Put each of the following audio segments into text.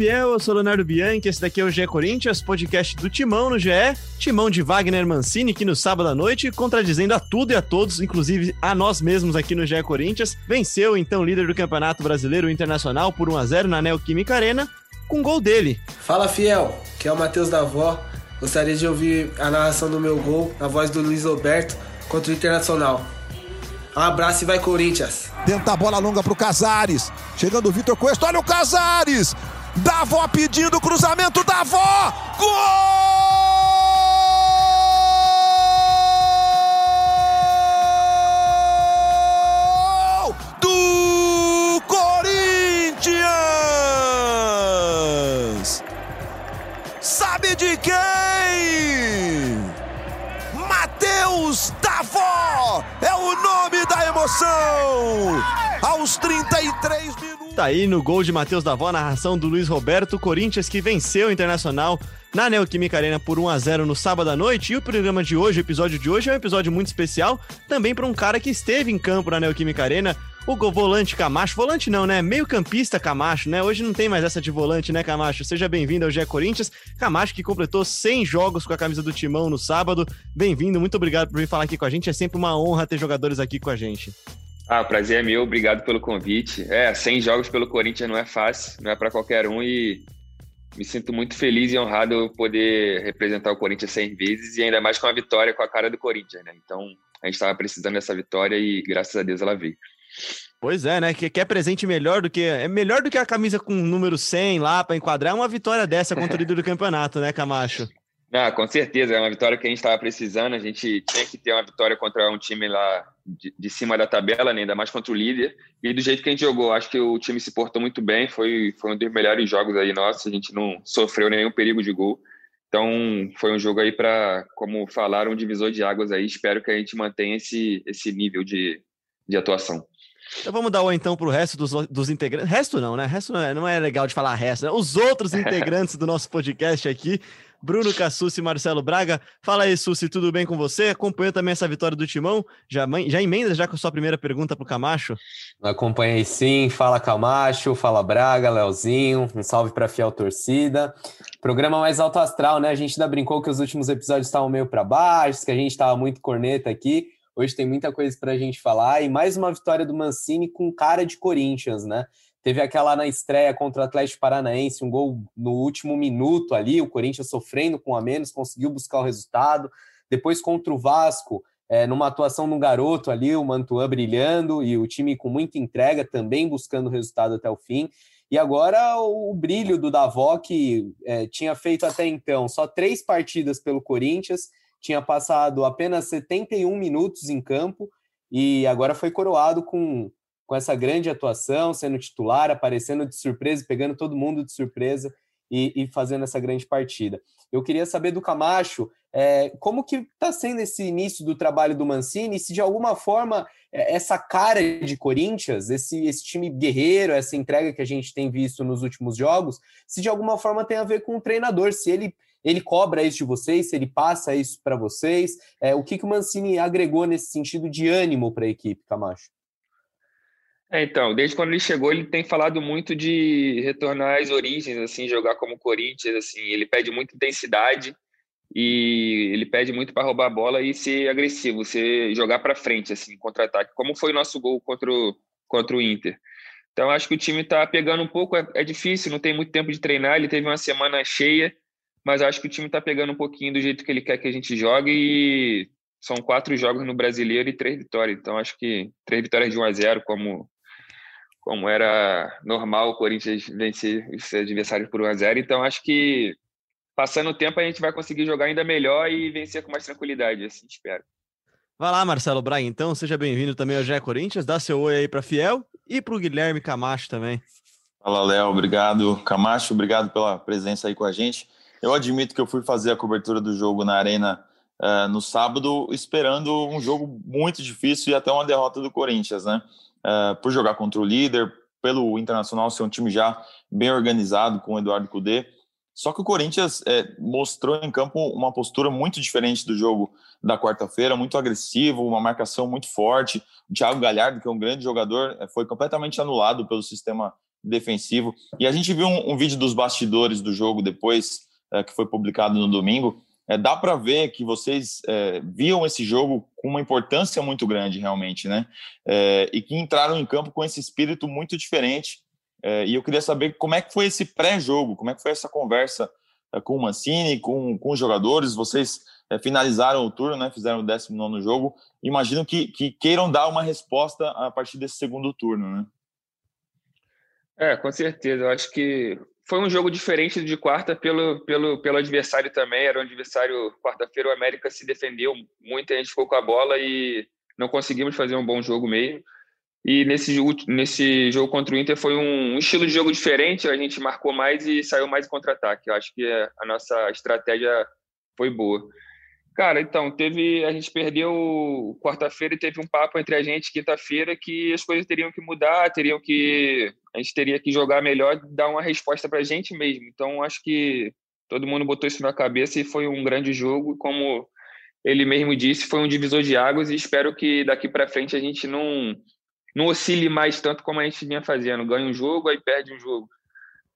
Fiel, eu sou Leonardo Bianchi, esse daqui é o GE Corinthians, podcast do Timão no GE, Timão de Wagner Mancini, que no sábado à noite, contradizendo a tudo e a todos, inclusive a nós mesmos aqui no GE Corinthians, venceu então o líder do Campeonato Brasileiro Internacional por 1x0 na Neoquímica Arena, com gol dele. Fala Fiel, que é o Matheus da Vó, gostaria de ouvir a narração do meu gol, na voz do Luiz Roberto, contra o Internacional. Um abraço e vai Corinthians. Tenta a bola longa pro Casares. Chegando o Vitor Cuesta. Olha o Casares. Davó pedindo cruzamento. Davó. Gol! Do Corinthians. Sabe de quem? Matheus Davó é o nome da emoção. Aos 33 minutos. Tá aí no gol de Matheus Davó, narração do Luiz Roberto, Corinthians que venceu o Internacional na Neoquímica Arena por 1 a 0 no sábado à noite. E o programa de hoje, o episódio de hoje, é um episódio muito especial, também para um cara que esteve em campo na Neoquímica Arena, o volante Camacho. Volante não, né? Meio campista Camacho, né? Hoje não tem mais essa de volante, né, Camacho? Seja bem-vindo ao GE Corinthians. Camacho que completou 100 jogos com a camisa do Timão no sábado. Bem-vindo, muito obrigado por vir falar aqui com a gente. É sempre uma honra ter jogadores aqui com a gente. Ah, o prazer é meu, obrigado pelo convite. É, 100 jogos pelo Corinthians não é fácil, não é para qualquer um e me sinto muito feliz e honrado poder representar o Corinthians 100 vezes e ainda mais com a vitória com a cara do Corinthians, né? Então, a gente estava precisando dessa vitória e graças a Deus ela veio. Pois é, né? Que quer presente melhor do que é melhor do que a camisa com número 100 lá para enquadrar uma vitória dessa contra o líder do campeonato, né, Camacho? Ah, com certeza, é uma vitória que a gente estava precisando. A gente tinha que ter uma vitória contra um time lá de, de, cima da tabela, né? ainda mais contra o líder. E do jeito que a gente jogou, acho que o time se portou muito bem. Foi, foi um dos melhores jogos aí nossos. A gente não sofreu nenhum perigo de gol. Então, foi um jogo aí para, como falaram, um divisor de águas aí. Espero que a gente mantenha esse, esse nível de, de atuação. Então vamos dar o então para o resto dos, dos integrantes. Resto não, né? Resto não é, não é legal de falar resto. Né? Os outros integrantes do nosso podcast aqui. Bruno Cassucci e Marcelo Braga. Fala aí, Sussi, tudo bem com você? Acompanhou também essa vitória do Timão? Já, já emenda já com a sua primeira pergunta para o Camacho? Acompanhei sim. Fala Camacho, fala Braga, Leozinho. Um salve para a fiel torcida. Programa mais alto astral, né? A gente ainda brincou que os últimos episódios estavam meio para baixo, que a gente estava muito corneta aqui. Hoje tem muita coisa para a gente falar. E mais uma vitória do Mancini com cara de Corinthians, né? Teve aquela na estreia contra o Atlético Paranaense, um gol no último minuto ali, o Corinthians sofrendo com a menos, conseguiu buscar o resultado. Depois contra o Vasco, é, numa atuação no garoto ali, o Mantuan brilhando e o time com muita entrega, também buscando o resultado até o fim. E agora o, brilho do Davó, que é, tinha feito até então só três partidas pelo Corinthians, tinha passado apenas 71 minutos em campo e agora foi coroado com com essa grande atuação, sendo titular, aparecendo de surpresa, pegando todo mundo de surpresa e, e fazendo essa grande partida. Eu queria saber do Camacho é, como que está sendo esse início do trabalho do Mancini, se de alguma forma é, essa cara de Corinthians, esse, esse time guerreiro, essa entrega que a gente tem visto nos últimos jogos, se de alguma forma tem a ver com o treinador, se ele ele cobra isso de vocês, se ele passa isso para vocês, é, o que, que o Mancini agregou nesse sentido de ânimo para a equipe, Camacho? É, então, desde quando ele chegou, ele tem falado muito de retornar às origens, assim, jogar como Corinthians, assim, ele pede muita intensidade e ele pede muito para roubar a bola e ser agressivo, ser jogar para frente, assim, contra-ataque, como foi o nosso gol contra o, contra o Inter. Então, acho que o time está pegando um pouco, é, é, difícil, não tem muito tempo de treinar, ele teve uma semana cheia, mas acho que o time está pegando um pouquinho do jeito que ele quer que a gente jogue e são quatro jogos no Brasileiro e três vitórias, então acho que três vitórias de 1 a 0 como como era normal o Corinthians vencer os adversários por 1 a 0 Então, acho que passando o tempo a gente vai conseguir jogar ainda melhor e vencer com mais tranquilidade, assim espero. Vai lá, Marcelo Braga, então, seja bem-vindo também ao GE Corinthians, dá seu oi aí para Fiel e para o Guilherme Camacho também. Fala, Léo, obrigado. Camacho, obrigado pela presença aí com a gente. Eu admito que eu fui fazer a cobertura do jogo na Arena uh, no sábado, esperando um jogo muito difícil e até uma derrota do Corinthians, né? Uh, por jogar contra o líder, pelo Internacional ser um time já bem organizado com o Eduardo Cudê. Só que o Corinthians é, mostrou em campo uma postura muito diferente do jogo da quarta-feira, muito agressivo, uma marcação muito forte. O Thiago Galhardo, que é um grande jogador, é, foi completamente anulado pelo sistema defensivo. E a gente viu um, um vídeo dos bastidores do jogo depois, é, que foi publicado no domingo. É, dá para ver que vocês é, viam esse jogo com uma importância muito grande, realmente, né? É, e que entraram em campo com esse espírito muito diferente. É, e eu queria saber como é que foi esse pré-jogo, como é que foi essa conversa é, com o Mancini, com, com os jogadores. Vocês é, finalizaram o turno, né? Fizeram o 19 jogo. Imagino que, que queiram dar uma resposta a partir desse segundo turno, né? É, com certeza. Eu acho que foi um jogo diferente de quarta pelo, pelo, pelo adversário também. Era um adversário, quarta-feira, o América se defendeu muito, a gente ficou com a bola e não conseguimos fazer um bom jogo mesmo. E nesse, nesse jogo contra o Inter foi um, um estilo de jogo diferente, a gente marcou mais e saiu mais contra-ataque. Eu acho que a nossa estratégia foi boa. Cara, então, teve. A gente perdeu quarta-feira e teve um papo entre a gente quinta-feira que as coisas teriam que mudar, teriam que. A gente teria que jogar melhor, dar uma resposta para a gente mesmo. Então, acho que todo mundo botou isso na cabeça e foi um grande jogo. Como ele mesmo disse, foi um divisor de águas e espero que daqui para frente a gente não, não oscile mais tanto como a gente vinha fazendo. Ganha um jogo, aí perde um jogo.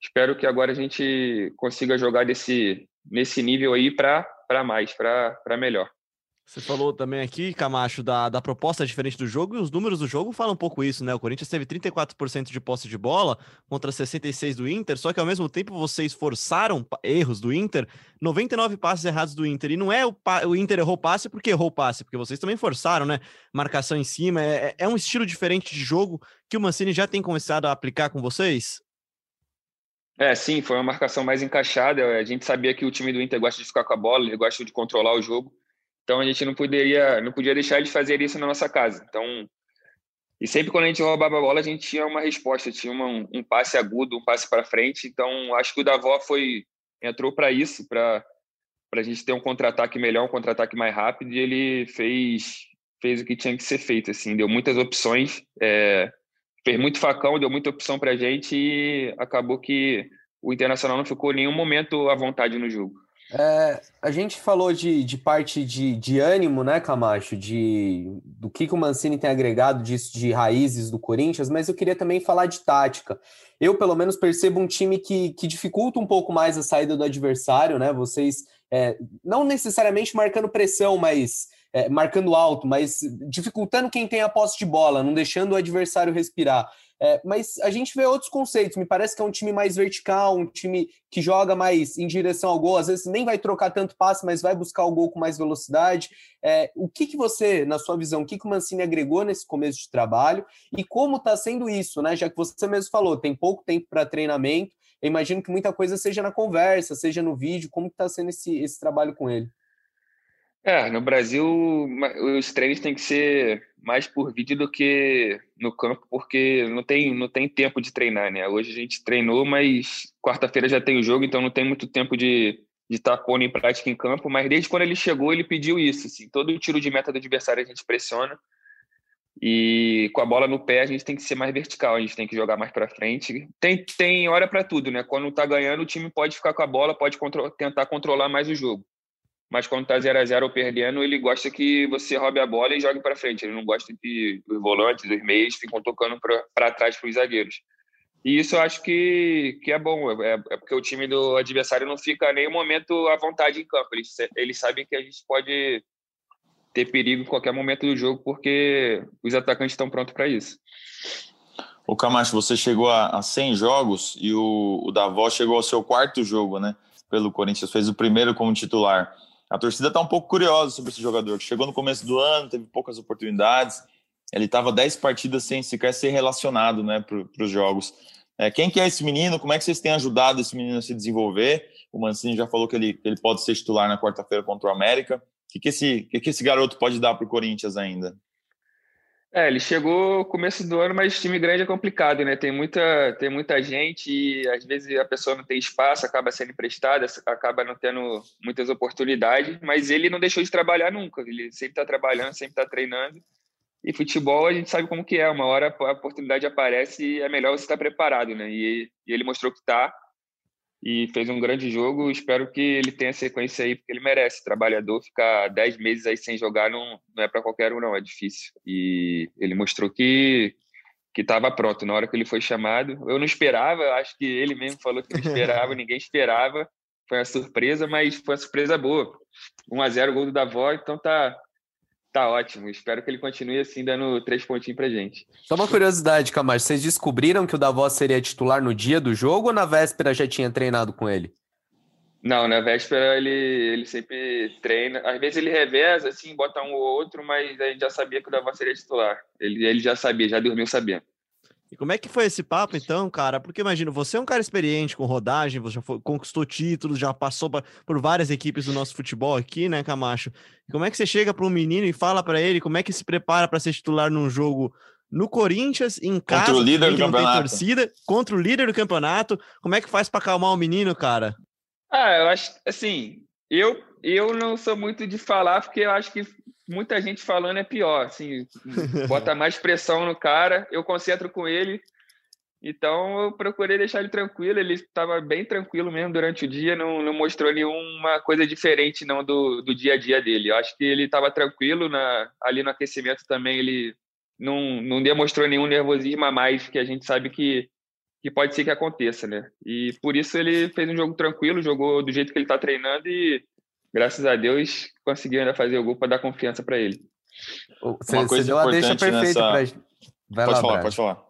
Espero que agora a gente consiga jogar desse, nesse nível aí para mais, para melhor. Você falou também aqui, Camacho, da, da proposta diferente do jogo, e os números do jogo falam um pouco isso, né? O Corinthians teve 34% de posse de bola contra 66% do Inter, só que ao mesmo tempo vocês forçaram erros do Inter, 99 passes errados do Inter. E não é o, o Inter errou passe porque errou passe, porque vocês também forçaram, né? Marcação em cima. É, é, é um estilo diferente de jogo que o Mancini já tem começado a aplicar com vocês? É, sim, foi uma marcação mais encaixada. A gente sabia que o time do Inter gosta de ficar com a bola, ele gosta de controlar o jogo. Então a gente não poderia, não podia deixar de fazer isso na nossa casa. Então, e sempre quando a gente roubava a bola, a gente tinha uma resposta, tinha uma, um passe agudo, um passe para frente. Então, acho que o Davó foi entrou para isso, para para a gente ter um contra-ataque melhor, um contra-ataque mais rápido, e ele fez fez o que tinha que ser feito, assim, deu muitas opções. É, fez muito facão, deu muita opção para a gente e acabou que o Internacional não ficou em nenhum momento à vontade no jogo. É, a gente falou de, de parte de, de ânimo, né, Camacho, de, do que, que o Mancini tem agregado disso, de raízes do Corinthians, mas eu queria também falar de tática. Eu, pelo menos, percebo um time que, que dificulta um pouco mais a saída do adversário, né? Vocês, é, não necessariamente marcando pressão, mas é, marcando alto, mas dificultando quem tem a posse de bola, não deixando o adversário respirar. É, mas a gente vê outros conceitos. Me parece que é um time mais vertical, um time que joga mais em direção ao gol. Às vezes nem vai trocar tanto passe, mas vai buscar o gol com mais velocidade. É, o que, que você, na sua visão, o que, que o Mancini agregou nesse começo de trabalho e como está sendo isso, né? Já que você mesmo falou, tem pouco tempo para treinamento. Eu imagino que muita coisa seja na conversa, seja no vídeo. Como está sendo esse, esse trabalho com ele? É, no Brasil os treinos têm que ser mais por vídeo do que no campo, porque não tem, não tem tempo de treinar, né? Hoje a gente treinou, mas quarta-feira já tem o jogo, então não tem muito tempo de estar pondo em prática em campo, mas desde quando ele chegou, ele pediu isso, assim, todo tiro de meta do adversário a gente pressiona, e com a bola no pé a gente tem que ser mais vertical, a gente tem que jogar mais para frente. Tem, tem hora para tudo, né? Quando tá ganhando, o time pode ficar com a bola, pode contro tentar controlar mais o jogo mas quando tá 0 a 0 ou perdendo, ele gosta que você roube a bola e jogue para frente. Ele não gosta que os volantes, os meios ficam tocando para trás para os zagueiros. E isso eu acho que, que é bom, é, é, porque o time do adversário não fica nem um momento à vontade em campo. Eles, eles sabem que a gente pode ter perigo em qualquer momento do jogo, porque os atacantes estão prontos para isso. O Camacho, você chegou a, a 100 jogos e o, o Davó chegou ao seu quarto jogo, né? Pelo Corinthians, fez o primeiro como titular. A torcida está um pouco curiosa sobre esse jogador, que chegou no começo do ano, teve poucas oportunidades, ele estava 10 partidas sem sequer ser relacionado né, para os jogos. É, quem que é esse menino? Como é que vocês têm ajudado esse menino a se desenvolver? O Mancini já falou que ele, ele pode ser titular na quarta-feira contra o América. O que, que, esse, que, que esse garoto pode dar para o Corinthians ainda? É, ele chegou começo do ano, mas time grande é complicado, né? Tem muita, tem muita gente e às vezes a pessoa não tem espaço, acaba sendo emprestada, acaba não tendo muitas oportunidades, mas ele não deixou de trabalhar nunca. Ele sempre está trabalhando, sempre está treinando. E futebol a gente sabe como que é, uma hora a oportunidade aparece e é melhor você estar preparado, né? E, e ele mostrou que está e fez um grande jogo. Espero que ele tenha sequência aí, porque ele merece. Trabalhador, ficar 10 meses aí sem jogar não, não é para qualquer um, não, é difícil. E ele mostrou que, que estava pronto na hora que ele foi chamado. Eu não esperava, acho que ele mesmo falou que não esperava, ninguém esperava. Foi uma surpresa, mas foi uma surpresa boa. 1 a 0 gol do Davó, então tá tá ótimo. Espero que ele continue assim dando três pontinhos pra gente. Só uma curiosidade, Camacho, vocês descobriram que o Davó seria titular no dia do jogo ou na véspera já tinha treinado com ele? Não, na véspera ele, ele sempre treina. Às vezes ele reveza, assim, bota um ou outro, mas a gente já sabia que o Davó seria titular. Ele, ele já sabia, já dormiu sabendo. E como é que foi esse papo, então, cara? Porque imagino, você é um cara experiente com rodagem, você já foi, conquistou títulos, já passou pra, por várias equipes do nosso futebol aqui, né, Camacho? E como é que você chega para um menino e fala para ele como é que se prepara para ser titular num jogo no Corinthians, em casa, contra o líder do campeonato. torcida, contra o líder do campeonato? Como é que faz para acalmar o menino, cara? Ah, eu acho, assim, eu, eu não sou muito de falar, porque eu acho que muita gente falando é pior, assim, bota mais pressão no cara, eu concentro com ele, então eu procurei deixar ele tranquilo, ele estava bem tranquilo mesmo durante o dia, não, não mostrou nenhuma coisa diferente não do, do dia a dia dele. Eu acho que ele estava tranquilo na, ali no aquecimento também, ele não, não demonstrou nenhum nervosismo a mais, que a gente sabe que que pode ser que aconteça, né? E por isso ele fez um jogo tranquilo, jogou do jeito que ele está treinando e graças a Deus conseguiu ainda fazer o gol para dar confiança para ele. Você, Uma coisa você deu a deixa perfeita nessa... para Vai pode lá, falar, pode falar.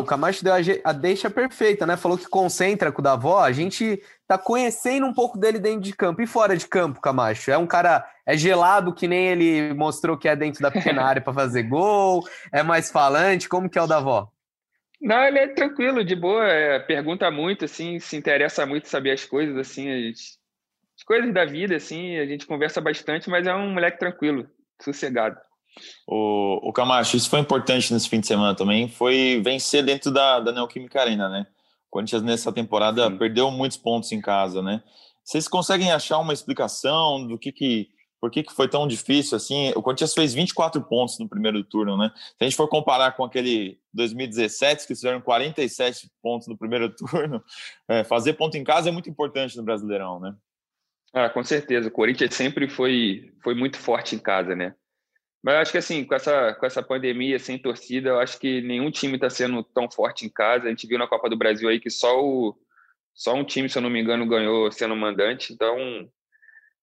O Camacho deu a, deixa perfeita, né? Falou que concentra com o Davó. A gente tá conhecendo um pouco dele dentro de campo e fora de campo, Camacho. É um cara, é gelado que nem ele mostrou que é dentro da pequena área para fazer gol, é mais falante. Como que é o Davó? Não, ele é tranquilo, de boa, é, pergunta muito, assim, se interessa muito saber as coisas, assim, as, as, coisas da vida, assim, a gente conversa bastante, mas é um moleque tranquilo, sossegado. O, o Camacho, isso foi importante nesse fim de semana também, foi vencer dentro da, da Neoquímica Arena, né? O Corinthians nessa temporada Sim. perdeu muitos pontos em casa, né? Vocês conseguem achar uma explicação do que que por que, que foi tão difícil assim? O Corinthians fez 24 pontos no primeiro turno, né? Se a gente for comparar com aquele 2017, que fizeram 47 pontos no primeiro turno, é, fazer ponto em casa é muito importante no Brasileirão, né? Ah, com certeza. O Corinthians sempre foi, foi muito forte em casa, né? Mas eu acho que assim, com essa, com essa pandemia sem torcida, eu acho que nenhum time está sendo tão forte em casa. A gente viu na Copa do Brasil aí que só, o, só um time, se eu não me engano, ganhou sendo mandante. Então,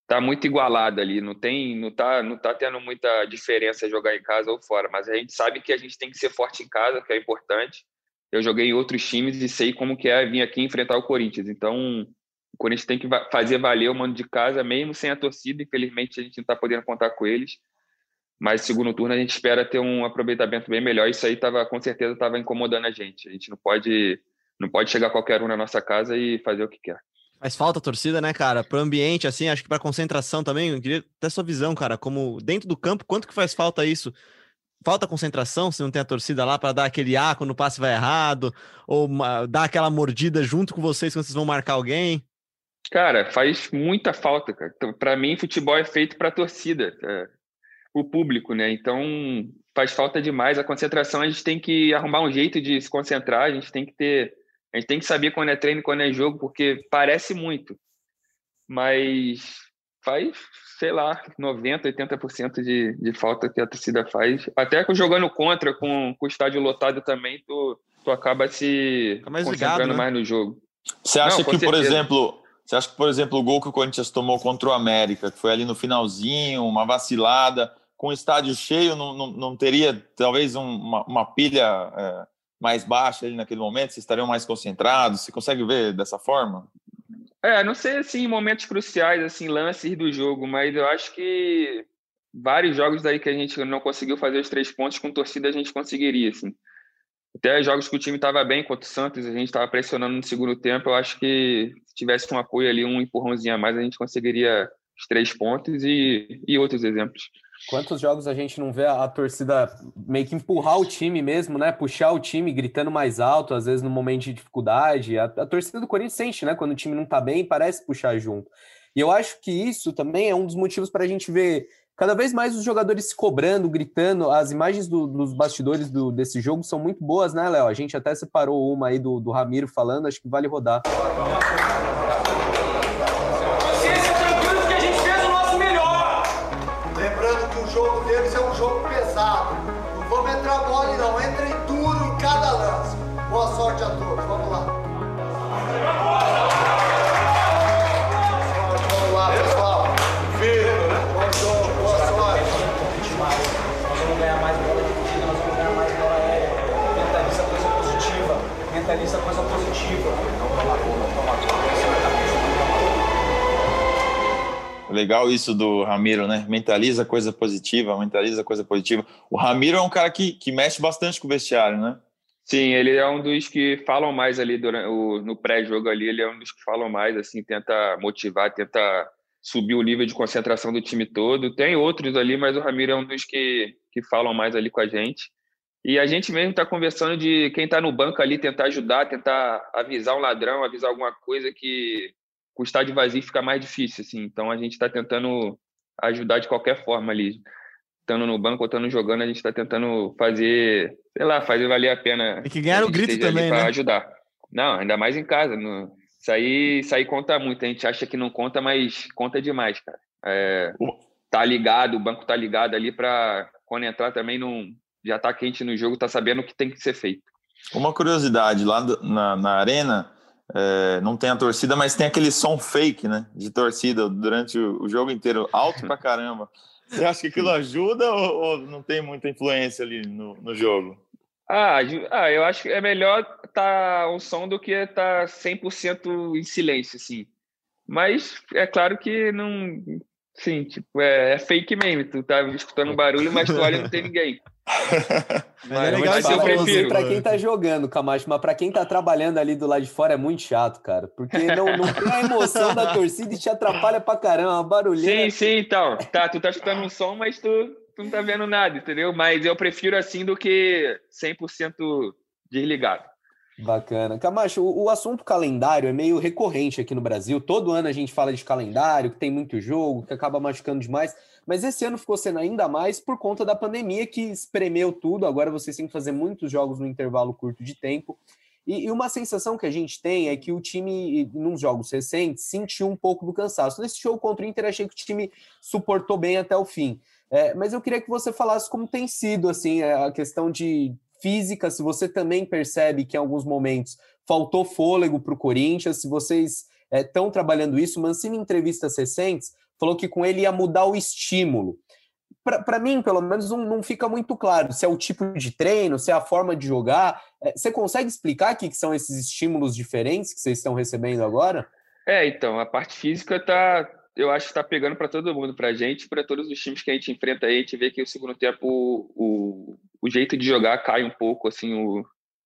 tá muito igualado ali, não tem, não tá, não tá tendo muita diferença jogar em casa ou fora, mas a gente sabe que a gente tem que ser forte em casa, que é importante. Eu joguei em outros times e sei como que é vir aqui enfrentar o Corinthians. Então, o Corinthians tem que fazer valer o mando de casa, mesmo sem a torcida. Infelizmente, a gente não está podendo contar com eles. Mas segundo turno a gente espera ter um aproveitamento bem melhor. Isso aí tava, com certeza estava incomodando a gente. A gente não pode, não pode chegar qualquer um na nossa casa e fazer o que quer. Faz falta a torcida, né, cara? Para o ambiente, assim, acho que para concentração também. Eu queria ter sua visão, cara, como dentro do campo, quanto que faz falta isso? Falta concentração se não tem a torcida lá para dar aquele A quando o passe vai errado, ou dar aquela mordida junto com vocês quando vocês vão marcar alguém? Cara, faz muita falta, cara. Então, para mim, futebol é feito para a torcida, é, o público, né? Então faz falta demais. A concentração a gente tem que arrumar um jeito de se concentrar, a gente tem que ter a gente tem que saber quando é treino e quando é jogo, porque parece muito. Mas faz, sei lá, 90%, 80% de, de falta que a torcida faz. Até jogando contra, com, com o estádio lotado também, tu, tu acaba se mais concentrando ligado, né? mais no jogo. Você acha Não, que, por exemplo, você acha que, por exemplo, o gol que o Corinthians tomou contra o América, que foi ali no finalzinho, uma vacilada, com o estádio cheio, não, não, não teria talvez um, uma, uma, pilha é, mais baixa ali naquele momento? Vocês estariam mais concentrados? Você consegue ver dessa forma? É, não sei assim, momentos cruciais, assim, lances do jogo, mas eu acho que vários jogos aí que a gente não conseguiu fazer os três pontos com torcida a gente conseguiria, assim. Até jogos que o time estava bem contra o Santos, a gente estava pressionando no segundo tempo, eu acho que se tivesse um apoio ali, um empurrãozinho a mais, a gente conseguiria os três pontos e, e outros exemplos. Quantos jogos a gente não vê a, a, torcida meio que empurrar o time mesmo, né? Puxar o time gritando mais alto, às vezes no momento de dificuldade. A, a torcida do Corinthians sente, né? Quando o time não tá bem, parece puxar junto. E eu acho que isso também é um dos motivos para a gente ver cada vez mais os jogadores se cobrando, gritando. As imagens do, dos bastidores do, desse jogo são muito boas, né, Léo? A gente até separou uma aí do, do Ramiro falando, acho que vale rodar. Sorte a todos, vamos lá. Vamos lá, pessoal. Jogo, boa sorte. Nós vamos ganhar mais bola dividida, nós vamos ganhar mais bola aérea. Mentaliza coisa positiva. Mentaliza coisa positiva. Não toma gol, não toma gol. Legal isso do Ramiro, né? Mentaliza coisa positiva, mentaliza coisa positiva. O Ramiro é um cara que, que mexe bastante com o vestiário, né? Sim, ele é um dos que falam mais ali durante o, no pré-jogo ali, ele é um dos que falam mais, assim, tenta motivar, tenta subir o nível de concentração do time todo. Tem outros ali, mas o Ramiro é um dos que, que falam mais ali com a gente. E a gente mesmo está conversando de quem está no banco ali tentar ajudar, tentar avisar um ladrão, avisar alguma coisa que com o estádio vazio fica mais difícil, assim. Então a gente está tentando ajudar de qualquer forma ali. Estando no banco ou estando jogando, a gente está tentando fazer, sei lá, fazer valer a pena. Tem que ganhar o grito também, para né? ajudar. Não, ainda mais em casa. No... Isso, aí, isso aí conta muito. A gente acha que não conta, mas conta demais, cara. É, tá ligado, o banco tá ligado ali para quando entrar também não já tá quente no jogo, tá sabendo o que tem que ser feito. Uma curiosidade, lá na, na arena, é, não tem a torcida, mas tem aquele som fake, né? De torcida durante o, o jogo inteiro, alto pra caramba. Você acha que aquilo ajuda ou, ou não tem muita influência ali no, no jogo? Ah, ah, eu acho que é melhor tá um som do que tá 100% em silêncio, assim. Mas é claro que não. Sim, tipo, é, é fake mesmo. Tu tá escutando barulho, mas tu olha e não tem ninguém. Mas é legal mas isso eu prefiro. Pra quem tá jogando, Camacho, mas pra quem tá trabalhando ali do lado de fora é muito chato, cara. Porque não, não tem a emoção da torcida e te atrapalha pra caramba, uma barulheira. Sim, sim, então. Tá, tu tá escutando um som, mas tu, tu não tá vendo nada, entendeu? Mas eu prefiro assim do que 100% desligado. Bacana. Camacho, o, o assunto calendário é meio recorrente aqui no Brasil. Todo ano a gente fala de calendário, que tem muito jogo, que acaba machucando demais. Mas esse ano ficou sendo ainda mais por conta da pandemia que espremeu tudo. Agora vocês têm que fazer muitos jogos no intervalo curto de tempo. E, e uma sensação que a gente tem é que o time, nos jogos recentes, sentiu um pouco do cansaço. Nesse jogo contra o Inter, achei que o time suportou bem até o fim. É, mas eu queria que você falasse como tem sido assim a questão de física, se você também percebe que em alguns momentos faltou fôlego para o Corinthians, se vocês estão trabalhando isso. Mancini, em entrevistas recentes, falou que com ele ia mudar o estímulo. Para mim, pelo menos, não, não, fica muito claro se é o tipo de treino, se é a forma de jogar. É, você consegue explicar o que, são esses estímulos diferentes que vocês estão recebendo agora? É, então, a parte física tá, eu acho que está pegando para todo mundo, para a gente, para todos os times que a gente enfrenta aí, a gente vê que o segundo tempo o, o, jeito de jogar cai um pouco, assim, o,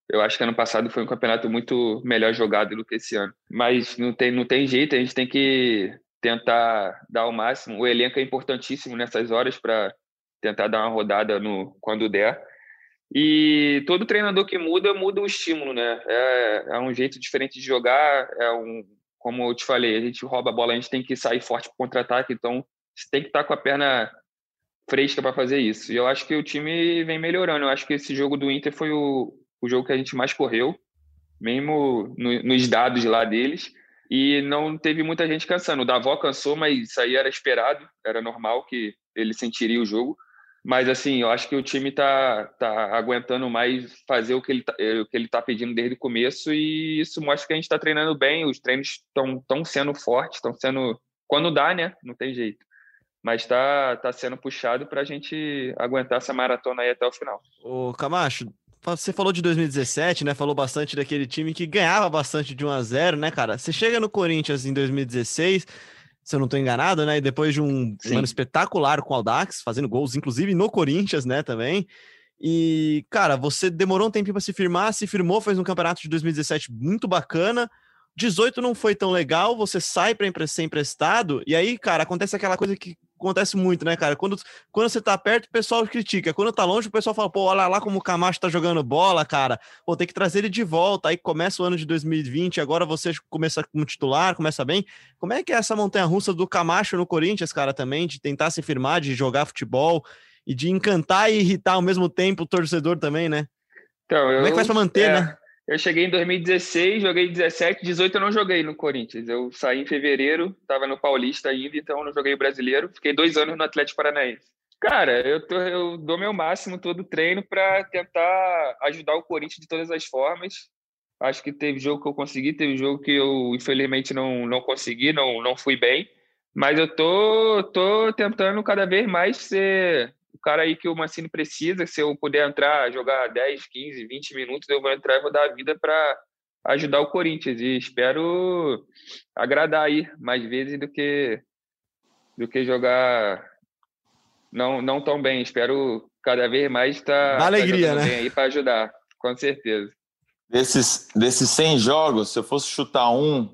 eu acho que ano passado foi um campeonato muito melhor jogado do que esse ano. Mas não tem, não tem jeito, a gente tem que tentar dar o máximo. O elenco é importantíssimo nessas horas para tentar dar uma rodada no quando der. E todo treinador que muda, muda o estímulo, né? É, é um jeito diferente de jogar, é um, como eu te falei, a gente rouba a bola, a gente tem que sair forte para contra-ataque, então você tem que estar com a perna fresca para fazer isso. E eu acho que o time vem melhorando. Eu acho que esse jogo do Inter foi o, o jogo que a gente mais correu, mesmo no, nos dados lá deles. E não teve muita gente cansando. O Davó cansou, mas isso aí era esperado, era normal que ele sentiria o jogo. Mas assim, eu acho que o time tá, tá aguentando mais fazer o que ele tá, o que ele tá pedindo desde o começo e isso mostra que a gente está treinando bem, os treinos estão tão sendo fortes, estão sendo quando dá, né? Não tem jeito. Mas tá, tá sendo puxado para a gente aguentar essa maratona aí até o final. Ô, Camacho, você falou de 2017, né? Falou bastante daquele time que ganhava bastante de 1 a 0, né, cara? Você chega no Corinthians em 2016, se eu não estou enganado, né? E depois de um, um, ano espetacular com o Aldax, fazendo gols, inclusive no Corinthians, né, também. E, cara, você demorou um tempinho para se firmar, se firmou, fez um campeonato de 2017 muito bacana. 18 não foi tão legal, você sai para ser emprestado, e aí, cara, acontece aquela coisa que acontece muito, né, cara? Quando, quando você tá perto, o pessoal critica. Quando tá longe, o pessoal fala, pô, olha lá como o Camacho tá jogando bola, cara. Pô, tem que trazer ele de volta. Aí começa o ano de 2020, agora você começa como titular, começa bem. Como é que é essa montanha-russa do Camacho no Corinthians, cara, também, de tentar se firmar, de jogar futebol e de encantar e irritar ao mesmo tempo o torcedor também, né? Então, eu, como é que faz pra manter, é... né? Eu cheguei em 2016, joguei 17, 18 eu não joguei no Corinthians. Eu saí em fevereiro, estava no Paulista ainda, então não joguei brasileiro. Fiquei dois anos no Atlético Paranaense. Cara, eu, tô, eu dou meu máximo todo treino para tentar ajudar o Corinthians de todas as formas. Acho que teve jogo que eu consegui, teve jogo que eu infelizmente não, não consegui, não, não fui bem. Mas eu tô, tô tentando cada vez mais ser o cara aí que o Mancini precisa. Se eu puder entrar, jogar 10, 15, 20 minutos, eu vou entrar e vou dar a vida para ajudar o Corinthians. E espero agradar aí mais vezes do que, do que jogar não, não tão bem. Espero cada vez mais estar tá, alegria, tá né? aí para ajudar, com certeza. Desses, desses 100 jogos, se eu fosse chutar um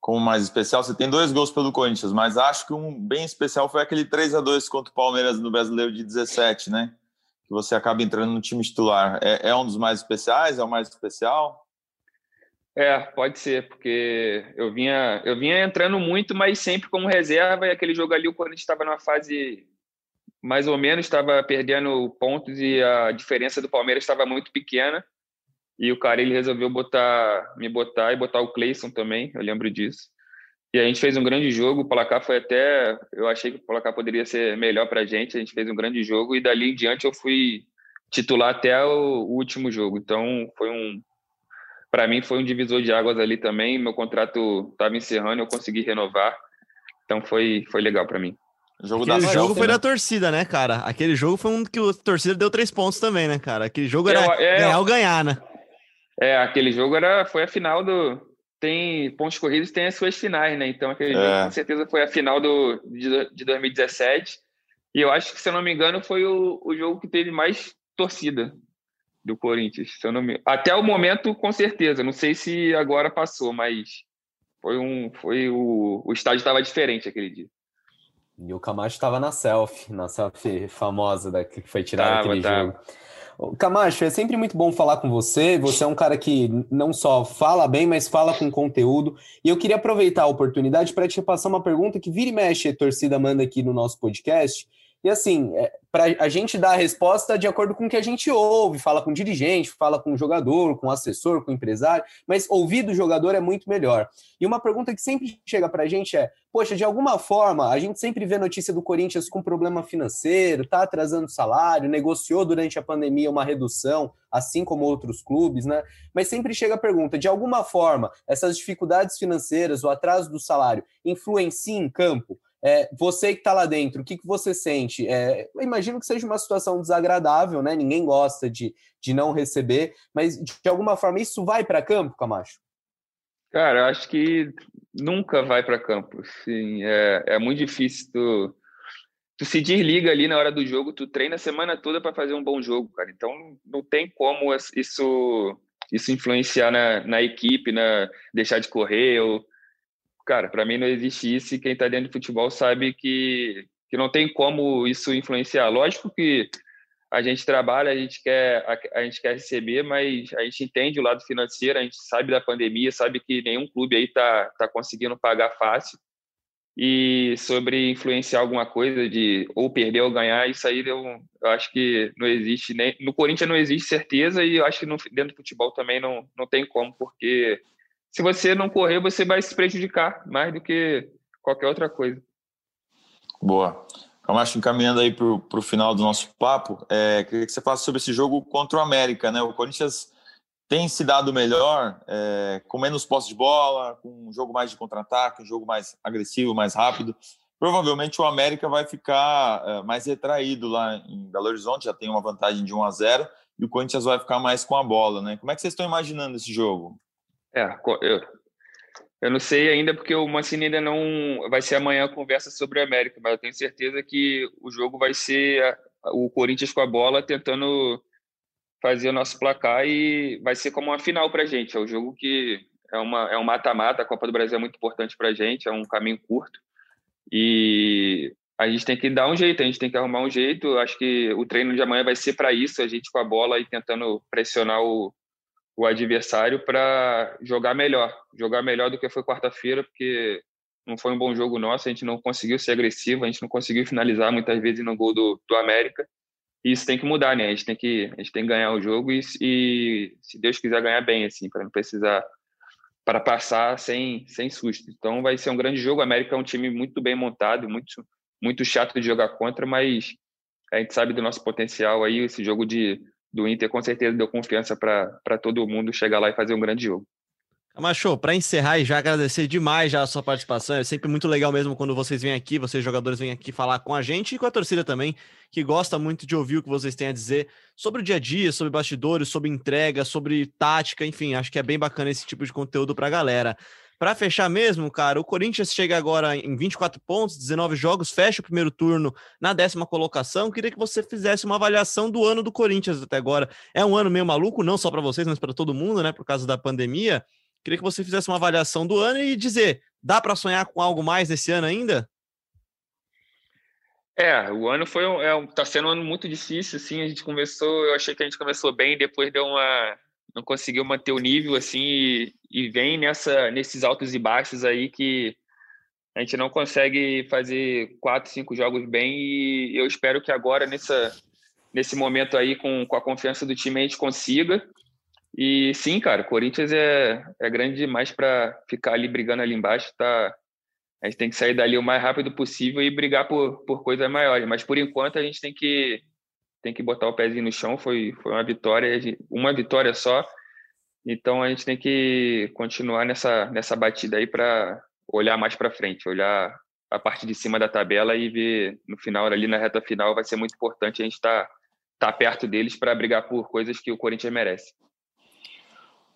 como mais especial, você tem dois gols pelo Corinthians, mas acho que um bem especial foi aquele 3 a 2 contra o Palmeiras no Brasileiro de 17, né? Que você acaba entrando no time titular. É, é um dos mais especiais? É o mais especial? É, pode ser, porque eu vinha, eu vinha entrando muito, mas sempre como reserva, e aquele jogo ali o Corinthians estava numa fase mais ou menos, estava perdendo pontos e a diferença do Palmeiras estava muito pequena. E o cara ele resolveu botar, me botar e botar o Cleison também, eu lembro disso. E a gente fez um grande jogo, o placar foi até, eu achei que o placar poderia ser melhor para a gente, a gente fez um grande jogo e dali em diante eu fui titular até o, último jogo. Então foi um, para mim foi um divisor de águas ali também. Meu contrato estava encerrando, eu consegui renovar, então foi foi legal para mim. O jogo Aquele da jogo foi né? da torcida, né, cara? Aquele jogo foi um que a torcida deu três pontos também, né, cara? Aquele jogo era eu, é, ganhar ou ganhar, né? É, aquele jogo era, foi a final do. Tem pontos corridos, tem as suas finais, né? Então, aquele é. jogo com certeza foi a final do, de, de 2017. E eu acho que, se eu não me engano, foi o, o jogo que teve mais torcida do Corinthians. Se eu não me... Até o momento, com certeza. Não sei se agora passou, mas foi um. Foi o, o estádio estava diferente aquele dia. E o Camacho estava na selfie, na selfie famosa da, que foi tirada aquele jogo. Camacho, é sempre muito bom falar com você. Você é um cara que não só fala bem, mas fala com conteúdo. E eu queria aproveitar a oportunidade para te passar uma pergunta que vira e mexe a torcida manda aqui no nosso podcast. E assim, é, para a gente dar a resposta de acordo com o que a gente ouve, fala com o dirigente, fala com o jogador, com o assessor, com o empresário, mas ouvir do jogador é muito melhor. E uma pergunta que sempre chega para a gente é: poxa, de alguma forma, a gente sempre vê notícia do Corinthians com problema financeiro, tá atrasando salário, negociou durante a pandemia uma redução, assim como outros clubes, né? Mas sempre chega a pergunta: de alguma forma, essas dificuldades financeiras, o atraso do salário, influenciam em campo? É, você que está lá dentro, o que, que você sente? É, imagino que seja uma situação desagradável, né? Ninguém gosta de, de não receber, mas de alguma forma isso vai para campo, Camacho? Cara, eu acho que nunca vai para campo. Sim, é, é muito difícil. Tu, tu se desliga ali na hora do jogo, tu treina a semana toda para fazer um bom jogo, cara. Então não tem como isso isso influenciar na, na equipe, na deixar de correr ou cara, para mim não existe isso e quem está dentro de futebol sabe que, que não tem como isso influenciar. Lógico que a gente trabalha, a gente quer a, a, gente quer receber, mas a gente entende o lado financeiro, a gente sabe da pandemia, sabe que nenhum clube aí tá tá conseguindo pagar fácil. E sobre influenciar alguma coisa de ou perder ou ganhar, isso aí eu, eu acho que não existe nem no Corinthians não existe certeza e eu acho que no, dentro do futebol também não não tem como, porque se você não correr, você vai se prejudicar mais do que qualquer outra coisa. Boa. Camacho, encaminhando aí para o final do nosso papo, é, queria que você falasse sobre esse jogo contra o América. Né? O Corinthians tem se dado melhor, é, com menos posse de bola, com um jogo mais de contra-ataque, um jogo mais agressivo, mais rápido. Provavelmente o América vai ficar é, mais retraído lá em Belo Horizonte, já tem uma vantagem de 1 a 0 e o Corinthians vai ficar mais com a bola. Né? Como é que vocês estão imaginando esse jogo? É, eu, eu não sei ainda porque o Mancini ainda não vai ser amanhã a conversa sobre o América, mas eu tenho certeza que o jogo vai ser o Corinthians com a bola tentando fazer o nosso placar e vai ser como uma final para a gente. É um jogo que é uma é um mata-mata. A Copa do Brasil é muito importante para a gente, é um caminho curto e a gente tem que dar um jeito, a gente tem que arrumar um jeito. Acho que o treino de amanhã vai ser para isso, a gente com a bola e tentando pressionar o, o adversário para jogar melhor, jogar melhor do que foi quarta-feira, porque não foi um bom jogo nosso, a gente não conseguiu ser agressivo, a gente não conseguiu finalizar muitas vezes no gol do, do América. E isso tem que mudar, né? A gente tem que, a gente tem que ganhar o jogo e, e se Deus quiser ganhar bem, assim, para não precisar para passar sem, sem susto. Então vai ser um grande jogo. O América é um time muito bem montado, muito muito chato de jogar contra, mas a gente sabe do nosso potencial aí, esse jogo de, do Inter com certeza deu confiança para todo mundo chegar lá e fazer um grande jogo. Macho, para encerrar e já agradecer demais já a sua participação, é sempre muito legal mesmo quando vocês vêm aqui, vocês jogadores vêm aqui falar com a gente e com a torcida também, que gosta muito de ouvir o que vocês têm a dizer sobre o dia a dia, sobre bastidores, sobre entrega, sobre tática, enfim, acho que é bem bacana esse tipo de conteúdo para a galera. Para fechar mesmo, cara, o Corinthians chega agora em 24 pontos, 19 jogos, fecha o primeiro turno na décima colocação. Queria que você fizesse uma avaliação do ano do Corinthians até agora. É um ano meio maluco, não só para vocês, mas para todo mundo, né, por causa da pandemia. Queria que você fizesse uma avaliação do ano e dizer, dá para sonhar com algo mais nesse ano ainda? É, o ano foi é, tá sendo um ano muito difícil, assim, a gente começou, eu achei que a gente começou bem, depois deu uma não conseguiu manter o nível assim e, e vem nessa nesses altos e baixos aí que a gente não consegue fazer quatro, cinco jogos bem e eu espero que agora nessa nesse momento aí com, com a confiança do time a gente consiga e sim, cara, Corinthians é, é grande demais para ficar ali brigando ali embaixo. Tá, a gente tem que sair dali o mais rápido possível e brigar por, por coisas maiores. Mas por enquanto a gente tem que tem que botar o pezinho no chão. Foi, foi uma vitória, uma vitória só. Então a gente tem que continuar nessa, nessa batida aí para olhar mais para frente, olhar a parte de cima da tabela e ver no final, ali na reta final, vai ser muito importante a gente estar tá, tá perto deles para brigar por coisas que o Corinthians merece.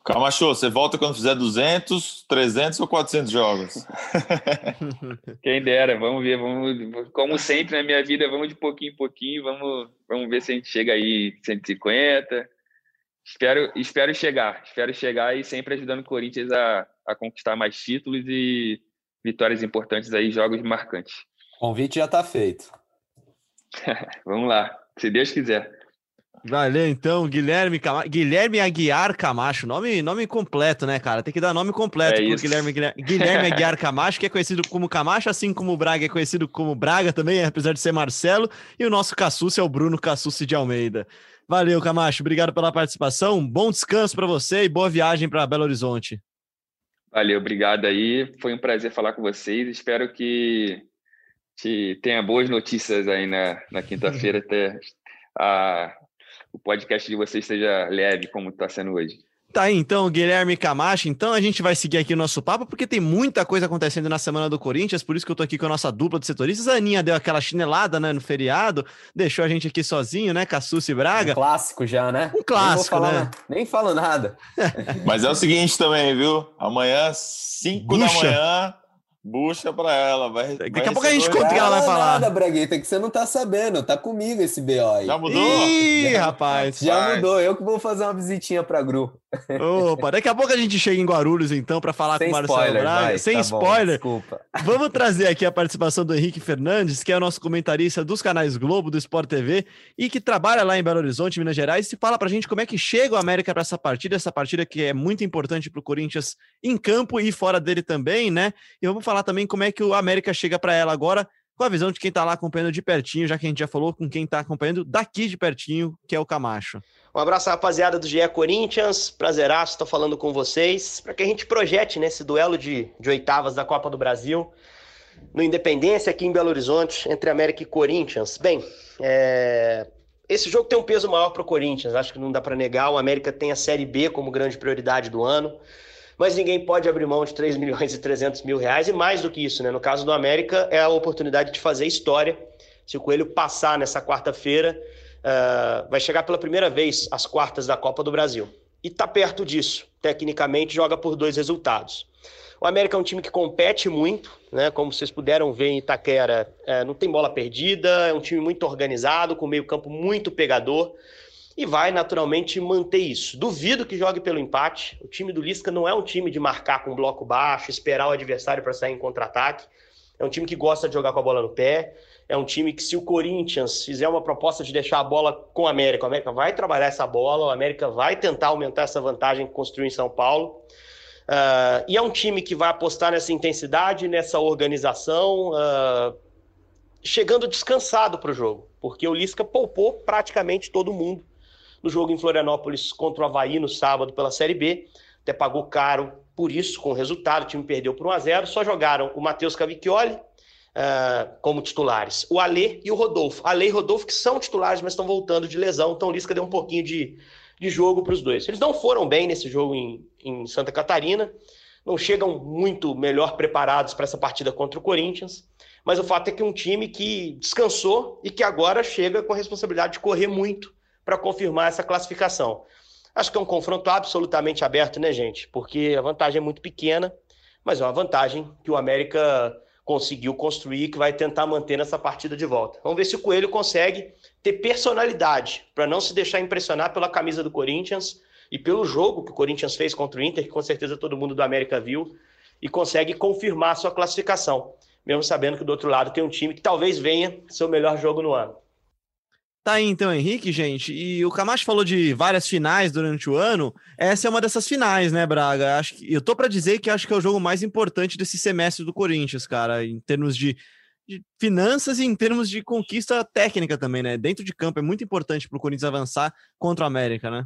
Camacho, você volta quando fizer 200, 300 ou 400 jogos? Quem dera, vamos ver, vamos, como sempre na minha vida, vamos de pouquinho em pouquinho, vamos, vamos ver se a gente chega aí 150. Espero, espero chegar, espero chegar e sempre ajudando o Corinthians a, a conquistar mais títulos e vitórias importantes aí, jogos marcantes. O convite já está feito. vamos lá, se Deus quiser. Valeu, então, Guilherme Guilherme Aguiar Camacho, nome, nome completo, né, cara? Tem que dar nome completo é pro Guilherme, Guilherme Aguiar Camacho, que é conhecido como Camacho, assim como o Braga é conhecido como Braga também, apesar de ser Marcelo, e o nosso Cassucci é o Bruno Cassucci de Almeida. Valeu, Camacho, obrigado pela participação, bom descanso para você e boa viagem para Belo Horizonte. Valeu, obrigado aí, foi um prazer falar com vocês, espero que te tenha boas notícias aí na, na quinta-feira, até a o podcast de vocês seja leve como está sendo hoje. Tá aí, então, Guilherme Camacho. Então a gente vai seguir aqui o nosso papo, porque tem muita coisa acontecendo na semana do Corinthians, por isso que eu tô aqui com a nossa dupla de setoristas. A Aninha deu aquela chinelada, né, no feriado, deixou a gente aqui sozinho, né, Cassucci e Braga. Um clássico já, né? Um clássico, nem né? Nada, nem falo nada. Mas é o seguinte também, viu? Amanhã, 5 da manhã, Bucha pra ela, vai. Daqui vai a pouco a gente conta o que ela vai falar. Nada, Bragueta, que você não tá sabendo. Tá comigo esse BO aí. Já mudou? Ih, já, rapaz. Já mudou. Eu que vou fazer uma visitinha pra Gru. Opa, daqui a pouco a gente chega em Guarulhos, então, para falar Sem com o Marcelo Braga. vai, Sem tá spoiler. Bom, desculpa. Vamos trazer aqui a participação do Henrique Fernandes, que é o nosso comentarista dos canais Globo, do Sport TV, e que trabalha lá em Belo Horizonte, Minas Gerais, e fala pra gente como é que chega o América para essa partida, essa partida que é muito importante pro Corinthians em campo e fora dele também, né? E vamos falar também como é que o América chega para ela agora com a visão de quem está lá acompanhando de pertinho, já que a gente já falou com quem está acompanhando daqui de pertinho, que é o Camacho. Um abraço, rapaziada do GE Corinthians. Prazeraço estar falando com vocês. Para que a gente projete nesse duelo de, de oitavas da Copa do Brasil, no Independência, aqui em Belo Horizonte, entre América e Corinthians. Bem, é... esse jogo tem um peso maior para o Corinthians, acho que não dá para negar. O América tem a Série B como grande prioridade do ano mas ninguém pode abrir mão de 3 milhões e 300 mil reais, e mais do que isso, né? No caso do América, é a oportunidade de fazer história. Se o Coelho passar nessa quarta-feira, uh, vai chegar pela primeira vez às quartas da Copa do Brasil. E está perto disso. Tecnicamente, joga por dois resultados. O América é um time que compete muito, né? Como vocês puderam ver em Itaquera, é, não tem bola perdida, é um time muito organizado, com meio-campo muito pegador e vai naturalmente manter isso. Duvido que jogue pelo empate. O time do Lisca não é um time de marcar com bloco baixo, esperar o adversário para sair em contra-ataque. É um time que gosta de jogar com a bola no pé. É um time que, se o Corinthians fizer uma proposta de deixar a bola com o América, o América vai trabalhar essa bola, o América vai tentar aumentar essa vantagem que construiu em São Paulo. Uh, e é um time que vai apostar nessa intensidade, nessa organização, uh, chegando descansado para o jogo, porque o Lisca poupou praticamente todo mundo no jogo em Florianópolis contra o Havaí no sábado pela Série B. Até pagou caro por isso, com o resultado. O time perdeu por 1 a 0 Só jogaram o Matheus Cavicchioli, uh, como titulares. O Alê e o Rodolfo. Alê e Rodolfo que são titulares, mas estão voltando de lesão, então o Lisca deu um pouquinho de, de jogo para os dois. Eles não foram bem nesse jogo em, em Santa Catarina, não chegam muito melhor preparados para essa partida contra o Corinthians, mas o fato é que um time que descansou e que agora chega com a responsabilidade de correr muito para confirmar essa classificação. Acho que é um confronto absolutamente aberto, né, gente? Porque a vantagem é muito pequena, mas é uma vantagem que o América conseguiu construir que vai tentar manter nessa partida de volta. Vamos ver se o Coelho consegue ter personalidade para não se deixar impressionar pela camisa do Corinthians e pelo jogo que o Corinthians fez contra o Inter, que com certeza todo mundo do América viu, e consegue confirmar sua classificação, mesmo sabendo que do outro lado tem um time que talvez venha ser o melhor jogo no ano. Tá aí então, Henrique, gente. E o Camacho falou de várias finais durante o ano. Essa é uma dessas finais, né, Braga? Acho que eu tô para dizer que acho que é o jogo mais importante desse semestre do Corinthians, cara, em termos de, de finanças e em termos de conquista técnica também, né? Dentro de campo é muito importante para o Corinthians avançar contra o América, né?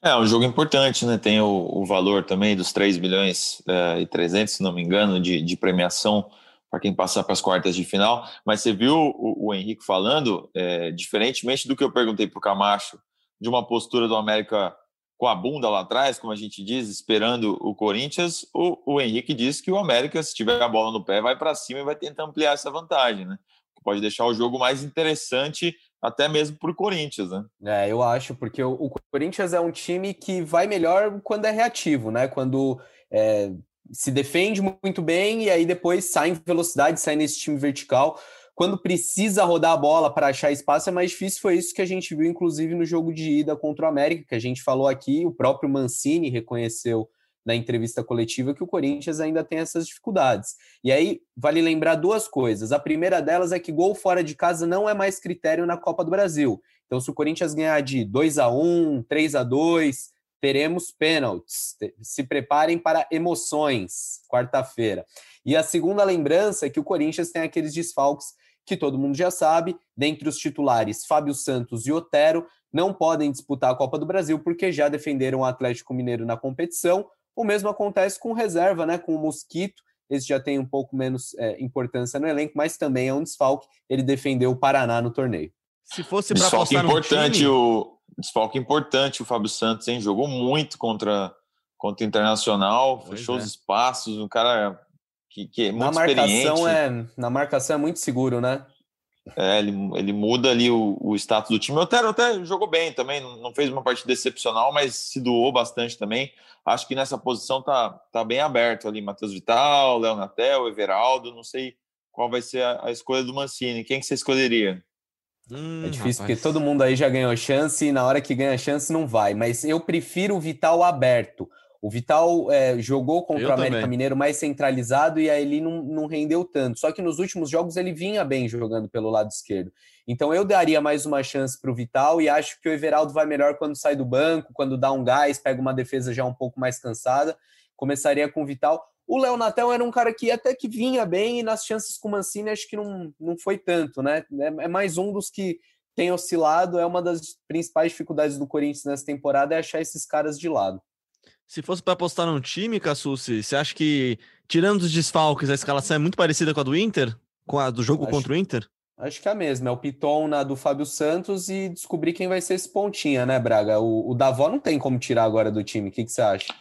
É um jogo importante, né? Tem o, o valor também dos 3 milhões é, e 300, se não me engano, de, de premiação para quem passar para as quartas de final. Mas você viu o, o Henrique falando, é, diferentemente do que eu perguntei para o Camacho, de uma postura do América com a bunda lá atrás, como a gente diz, esperando o Corinthians, o, o Henrique disse que o América, se tiver a bola no pé, vai para cima e vai tentar ampliar essa vantagem, né? Pode deixar o jogo mais interessante até mesmo para o Corinthians, né? É, eu acho, porque o, o, Corinthians é um time que vai melhor quando é reativo, né? Quando é, se defende muito bem e aí depois sai em velocidade, sai nesse time vertical. Quando precisa rodar a bola para achar espaço é mais difícil. Foi isso que a gente viu, inclusive, no jogo de ida contra o América, que a gente falou aqui. O próprio Mancini reconheceu na entrevista coletiva que o Corinthians ainda tem essas dificuldades. E aí vale lembrar duas coisas. A primeira delas é que gol fora de casa não é mais critério na Copa do Brasil. Então, se o Corinthians ganhar de 2 a 1 3 a 2 teremos pênaltis. Se preparem para emoções, quarta-feira. E a segunda lembrança é que o Corinthians tem aqueles desfalques que todo mundo já sabe, dentre os titulares Fábio Santos e Otero, não podem disputar a Copa do Brasil porque já defenderam o Atlético Mineiro na competição. O mesmo acontece com reserva, né? Com o Mosquito. Esse já tem um pouco menos é, importância no elenco, mas também é um desfalque. Ele defendeu o Paraná no torneio. Se fosse para apostar importante time... o desfalque importante o Fábio Santos, hein? Jogou muito contra, contra o Internacional, pois fechou é. os espaços, um cara que, que é muito na marcação É, na marcação é muito seguro, né? É, ele, ele muda ali o, o status do time. O Otero até jogou bem também, não fez uma partida excepcional, mas se doou bastante também. Acho que nessa posição tá, tá bem aberto ali. Matheus Vital, Léo Natel, Everaldo, não sei qual vai ser a, a escolha do Mancini. Quem que você escolheria? Hum, é difícil rapaz. porque todo mundo aí já ganhou chance e na hora que ganha chance não vai. Mas eu prefiro o Vital aberto. O Vital é, jogou contra eu o América também. Mineiro mais centralizado e aí ele não, não rendeu tanto. Só que nos últimos jogos ele vinha bem jogando pelo lado esquerdo. Então eu daria mais uma chance para o Vital e acho que o Everaldo vai melhor quando sai do banco, quando dá um gás, pega uma defesa já um pouco mais cansada. Começaria com o Vital. O Léo Natel era um cara que até que vinha bem e nas chances com o Mancini acho que não, não foi tanto, né? É, é mais um dos que tem oscilado, é uma das principais dificuldades do Corinthians nessa temporada é achar esses caras de lado. Se fosse para apostar num time, Cassucci, você acha que, tirando os desfalques, a escalação é muito parecida com a do Inter? Com a do jogo acho, contra o Inter? Acho que é a mesma. É o Piton na do Fábio Santos e descobrir quem vai ser esse pontinha, né, Braga? O, o Davó não tem como tirar agora do time. O que, que você acha?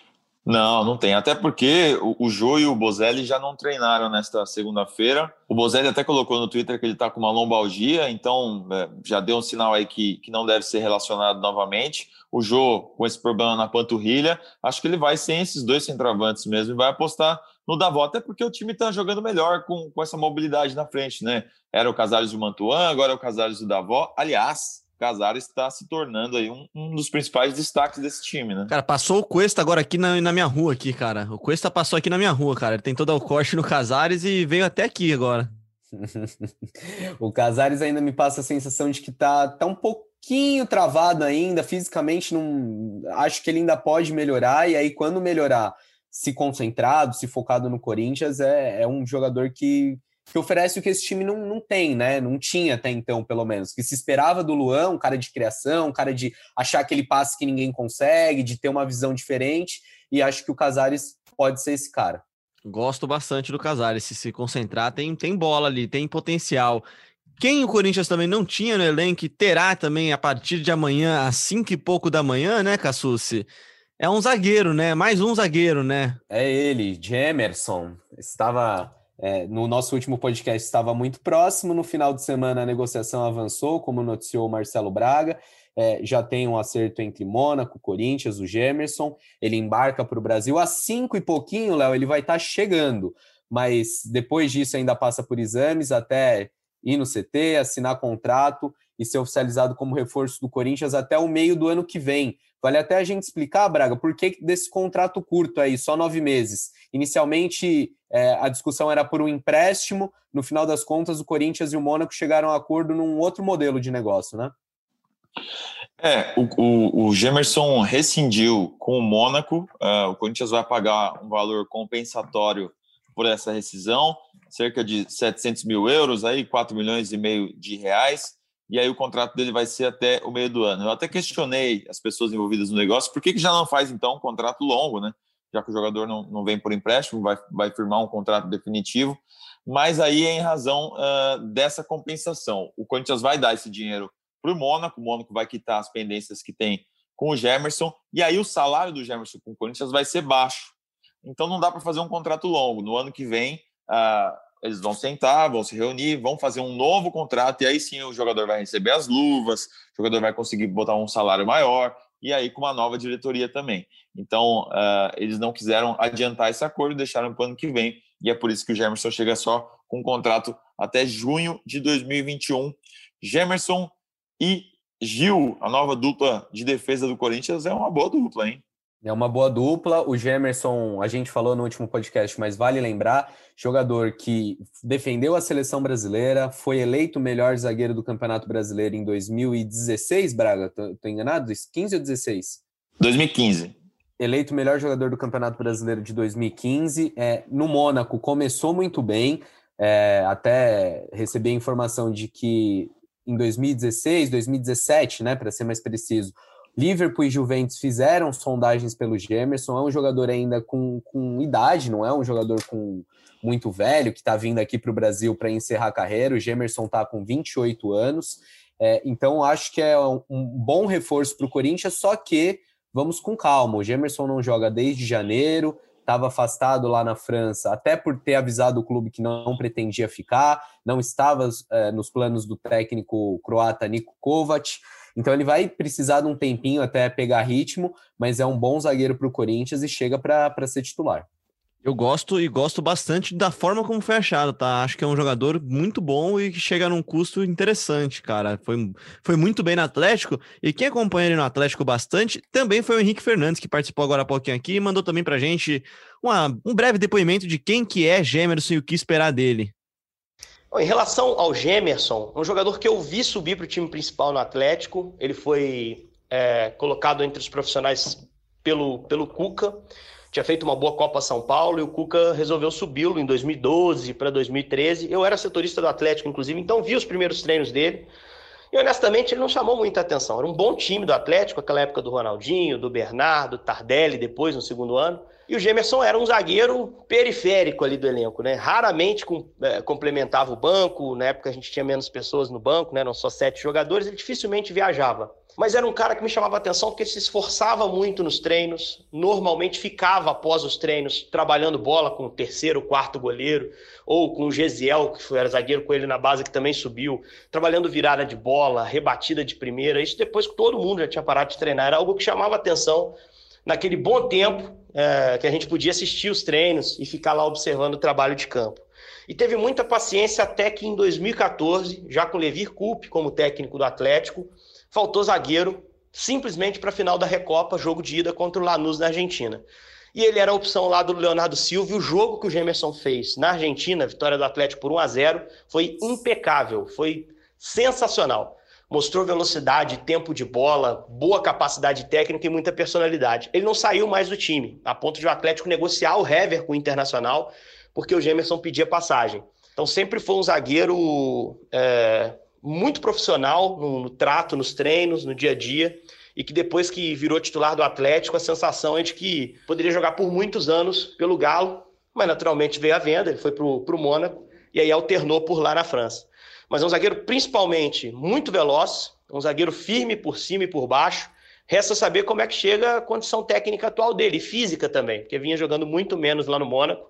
Não, não tem. Até porque o, o e o Bozelli já não treinaram nesta segunda-feira. O Bozelli até colocou no Twitter que ele está com uma lombalgia, então é, já deu um sinal aí que, que não deve ser relacionado novamente. O Jô, com esse problema na panturrilha, acho que ele vai sem esses dois centroavantes mesmo e vai apostar no Davó, até porque o time está jogando melhor com, com essa mobilidade na frente, né? Era o Casares do Mantuan, agora é o Casares do Davó. Aliás, Casares está se tornando aí um, um, dos principais destaques desse time, né? Cara, passou o Cuesta agora aqui na, na minha rua aqui, cara. O Cuesta passou aqui na minha rua, cara. Ele tem todo o corte no Casares e veio até aqui agora. o Casares ainda me passa a sensação de que tá, tá um pouquinho travado ainda, fisicamente não acho que ele ainda pode melhorar, e aí quando melhorar, se concentrado, se focado no Corinthians, é, é um jogador que que oferece o que esse time não, não tem, né? Não tinha até então, pelo menos. Que se esperava do Luan, um cara de criação, um cara de achar aquele passe que ninguém consegue, de ter uma visão diferente. E acho que o Casares pode ser esse cara. Gosto bastante do Casares. Se se concentrar, tem, tem bola ali, tem potencial. Quem o Corinthians também não tinha no elenco terá também a partir de amanhã, às cinco e pouco da manhã, né, Cassucci? É um zagueiro, né? Mais um zagueiro, né? É ele, Jemerson. Estava é, no nosso último podcast estava muito próximo. No final de semana a negociação avançou, como noticiou o Marcelo Braga. É, já tem um acerto entre Mônaco, Corinthians, o Gemerson. Ele embarca para o Brasil às cinco e pouquinho, Léo. Ele vai estar tá chegando, mas depois disso ainda passa por exames até ir no CT, assinar contrato e ser oficializado como reforço do Corinthians até o meio do ano que vem. Vale até a gente explicar, Braga, por que desse contrato curto aí, só nove meses? Inicialmente, é, a discussão era por um empréstimo, no final das contas, o Corinthians e o Mônaco chegaram a acordo num outro modelo de negócio, né? É, o, o, o Gemerson rescindiu com o Mônaco, uh, o Corinthians vai pagar um valor compensatório por essa rescisão, cerca de 700 mil euros, aí 4 milhões e meio de reais, e aí o contrato dele vai ser até o meio do ano. Eu até questionei as pessoas envolvidas no negócio, por que, que já não faz então um contrato longo, né? Já que o jogador não, não vem por empréstimo, vai, vai firmar um contrato definitivo, mas aí é em razão uh, dessa compensação. O Corinthians vai dar esse dinheiro para o Mônaco, o Mônaco vai quitar as pendências que tem com o Gemerson, e aí o salário do Gemerson com o Corinthians vai ser baixo. Então não dá para fazer um contrato longo. No ano que vem, uh, eles vão sentar, vão se reunir, vão fazer um novo contrato, e aí sim o jogador vai receber as luvas, o jogador vai conseguir botar um salário maior, e aí com uma nova diretoria também. Então, uh, eles não quiseram adiantar esse acordo, deixaram para o ano que vem, e é por isso que o Gemerson chega só com um contrato até junho de 2021. Gemerson e Gil, a nova dupla de defesa do Corinthians, é uma boa dupla, hein? É uma boa dupla. O Gemerson, a gente falou no último podcast, mas vale lembrar: jogador que defendeu a seleção brasileira, foi eleito melhor zagueiro do Campeonato Brasileiro em 2016, Braga. Tô, tô enganado? 15 ou 16? 2015. Eleito o melhor jogador do Campeonato Brasileiro de 2015. É, no Mônaco começou muito bem. É, até recebi a informação de que em 2016, 2017, né, para ser mais preciso, Liverpool e Juventus fizeram sondagens pelo Gemerson. É um jogador ainda com, com idade, não é um jogador com muito velho que está vindo aqui para o Brasil para encerrar a carreira. O Gemerson está com 28 anos. É, então, acho que é um, um bom reforço para o Corinthians, só que vamos com calma. O Gemerson não joga desde janeiro, estava afastado lá na França, até por ter avisado o clube que não pretendia ficar, não estava é, nos planos do técnico croata Niko Kovac. Então ele vai precisar de um tempinho até pegar ritmo, mas é um bom zagueiro para o Corinthians e chega para ser titular. Eu gosto e gosto bastante da forma como foi achado, tá? Acho que é um jogador muito bom e que chega num custo interessante, cara. Foi, foi muito bem no Atlético e quem acompanha ele no Atlético bastante também foi o Henrique Fernandes, que participou agora há pouquinho aqui e mandou também pra gente uma, um breve depoimento de quem que é Gemerson e o que esperar dele. Em relação ao Gemerson, um jogador que eu vi subir para o time principal no Atlético, ele foi é, colocado entre os profissionais pelo, pelo Cuca, tinha feito uma boa Copa São Paulo e o Cuca resolveu subi-lo em 2012 para 2013. Eu era setorista do Atlético, inclusive, então vi os primeiros treinos dele. E honestamente, ele não chamou muita atenção. Era um bom time do Atlético, aquela época do Ronaldinho, do Bernardo, Tardelli, depois no segundo ano. E o Gemerson era um zagueiro periférico ali do elenco, né? Raramente com, é, complementava o banco. Na época a gente tinha menos pessoas no banco, né? Eram só sete jogadores, ele dificilmente viajava. Mas era um cara que me chamava atenção porque se esforçava muito nos treinos, normalmente ficava após os treinos trabalhando bola com o terceiro, quarto goleiro, ou com o Gesiel, que era zagueiro com ele na base, que também subiu, trabalhando virada de bola, rebatida de primeira. Isso depois que todo mundo já tinha parado de treinar. Era algo que chamava atenção naquele bom tempo é, que a gente podia assistir os treinos e ficar lá observando o trabalho de campo. E teve muita paciência até que em 2014, já com Levir Coupe como técnico do Atlético, faltou zagueiro simplesmente para a final da Recopa, jogo de ida contra o Lanús na Argentina. E ele era a opção lá do Leonardo Silva. E o jogo que o Gemerson fez na Argentina, vitória do Atlético por 1 a 0 foi impecável, foi sensacional mostrou velocidade, tempo de bola, boa capacidade técnica e muita personalidade. Ele não saiu mais do time, a ponto de o Atlético negociar o Hever com o Internacional, porque o Gemerson pedia passagem. Então sempre foi um zagueiro é, muito profissional no, no trato, nos treinos, no dia a dia e que depois que virou titular do Atlético, a sensação é de que poderia jogar por muitos anos pelo Galo, mas naturalmente veio à venda, ele foi para o Mônaco e aí alternou por lá na França. Mas é um zagueiro principalmente muito veloz, um zagueiro firme por cima e por baixo. Resta saber como é que chega a condição técnica atual dele, e física também, porque vinha jogando muito menos lá no Mônaco.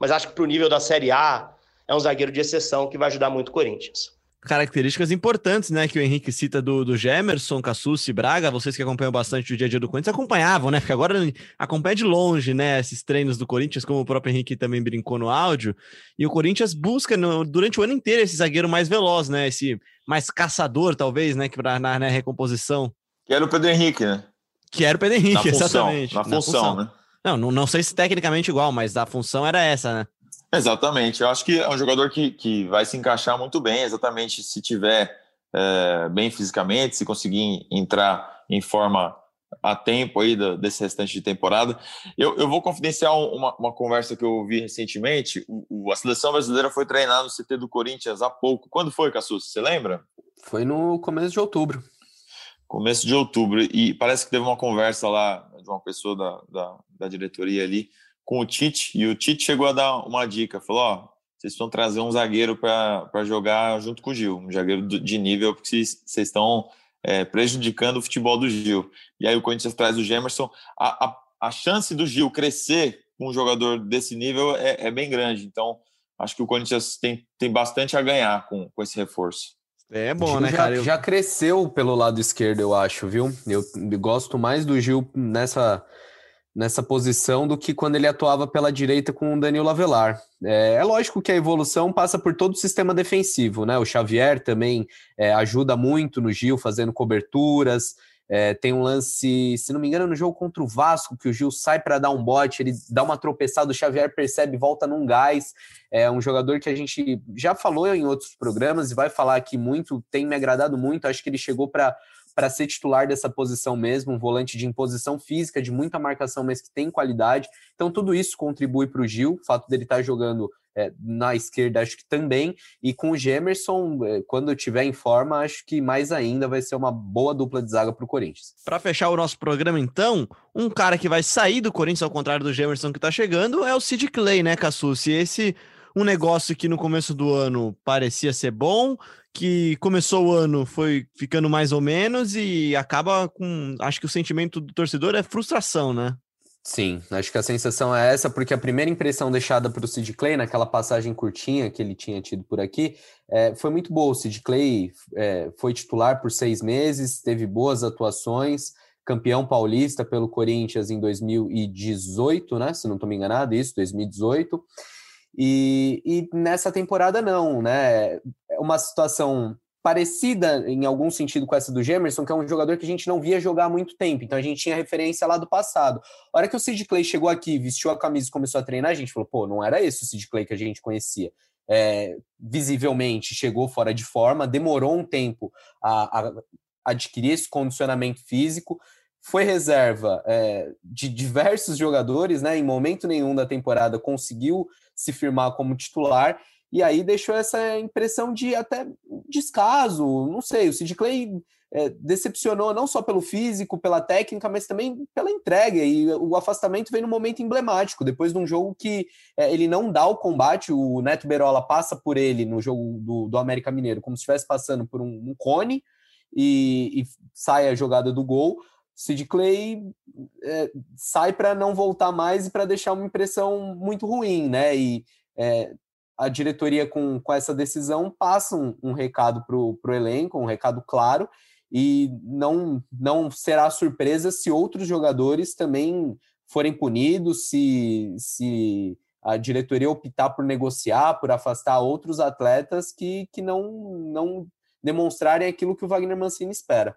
Mas acho que para o nível da Série A, é um zagueiro de exceção que vai ajudar muito o Corinthians características importantes, né, que o Henrique cita do, do Gemerson, Cassucci, Braga, vocês que acompanham bastante o dia a dia do Corinthians, acompanhavam, né, porque agora acompanha de longe, né, esses treinos do Corinthians, como o próprio Henrique também brincou no áudio, e o Corinthians busca no, durante o ano inteiro esse zagueiro mais veloz, né, esse mais caçador, talvez, né, que para na, na, recomposição. Que era o Pedro Henrique, né? Que era o Pedro Henrique, na função, exatamente. Na função, na função, né? Não, não, não sei se tecnicamente igual, mas a função era essa, né? Exatamente. Eu acho que é um jogador que, que vai se encaixar muito bem, exatamente se tiver é, bem fisicamente, se conseguir entrar em forma a tempo aí do, desse restante de temporada. Eu, eu vou confidenciar uma, uma conversa que eu ouvi recentemente. O, o, a seleção brasileira foi treinar no CT do Corinthians há pouco. Quando foi, Cassus? Você lembra? Foi no começo de outubro. Começo de outubro. E parece que teve uma conversa lá de uma pessoa da, da, da diretoria ali com o Tite, e o Tite chegou a dar uma dica, falou, ó, vocês precisam trazer um zagueiro para jogar junto com o Gil, um zagueiro de nível, porque vocês, vocês estão é, prejudicando o futebol do Gil. E aí o Corinthians traz o Gemerson. A, a, a chance do Gil crescer com um jogador desse nível é, é, bem grande. Então, acho que o Corinthians tem, tem bastante a ganhar com, com esse reforço. É bom, né, já, cara? Já cresceu pelo lado esquerdo, eu acho, viu? Eu gosto mais do Gil nessa nessa posição do que quando ele atuava pela direita com o Danilo Avelar. É, é, lógico que a evolução passa por todo o sistema defensivo, né? O Xavier também é, ajuda muito no Gil, fazendo coberturas. É, tem um lance, se não me engano, no jogo contra o Vasco, que o Gil sai para dar um bote, ele dá uma tropeçada, o Xavier percebe, volta num gás. É um jogador que a gente já falou em outros programas e vai falar aqui muito, tem me agradado muito. Acho que ele chegou para para ser titular dessa posição mesmo, um volante de imposição física, de muita marcação, mas que tem qualidade. Então, tudo isso contribui para o Gil, o fato dele estar tá jogando é, na esquerda, acho que também. E com o Gemerson, é, quando tiver em forma, acho que mais ainda vai ser uma boa dupla de zaga para o Corinthians. Para fechar o nosso programa, então, um cara que vai sair do Corinthians, ao contrário do Gemerson que está chegando, é o Sid Clay, né, Cassucci? Esse um negócio que no começo do ano parecia ser bom, que começou o ano foi ficando mais ou menos e acaba com. Acho que o sentimento do torcedor é frustração, né? Sim, acho que a sensação é essa, porque a primeira impressão deixada para o Sid Clay, naquela passagem curtinha que ele tinha tido por aqui, é, foi muito boa. O Sid Clay é, foi titular por seis meses, teve boas atuações, campeão paulista pelo Corinthians em 2018, né? Se não estou me enganado, isso, 2018. E, e nessa temporada não, né? É uma situação parecida em algum sentido com essa do Gemerson, que é um jogador que a gente não via jogar há muito tempo, então a gente tinha referência lá do passado. A hora que o Sid Clay chegou aqui, vestiu a camisa e começou a treinar, a gente falou, pô, não era esse o Sid Clay que a gente conhecia. É, visivelmente chegou fora de forma, demorou um tempo a, a adquirir esse condicionamento físico, foi reserva é, de diversos jogadores, né? Em momento nenhum da temporada conseguiu se firmar como titular e aí deixou essa impressão de até descaso, não sei. O Sid Clay é, decepcionou não só pelo físico, pela técnica, mas também pela entrega. E o afastamento vem no momento emblemático, depois de um jogo que é, ele não dá o combate. O Neto Berola passa por ele no jogo do, do América Mineiro, como se estivesse passando por um, um cone e, e sai a jogada do gol. Sid Clay é, sai para não voltar mais e para deixar uma impressão muito ruim, né? E é, a diretoria, com, com essa decisão, passa um, um recado para o elenco, um recado claro, e não, não será surpresa se outros jogadores também forem punidos, se, se a diretoria optar por negociar, por afastar outros atletas que, que não, não demonstrarem aquilo que o Wagner Mancini espera.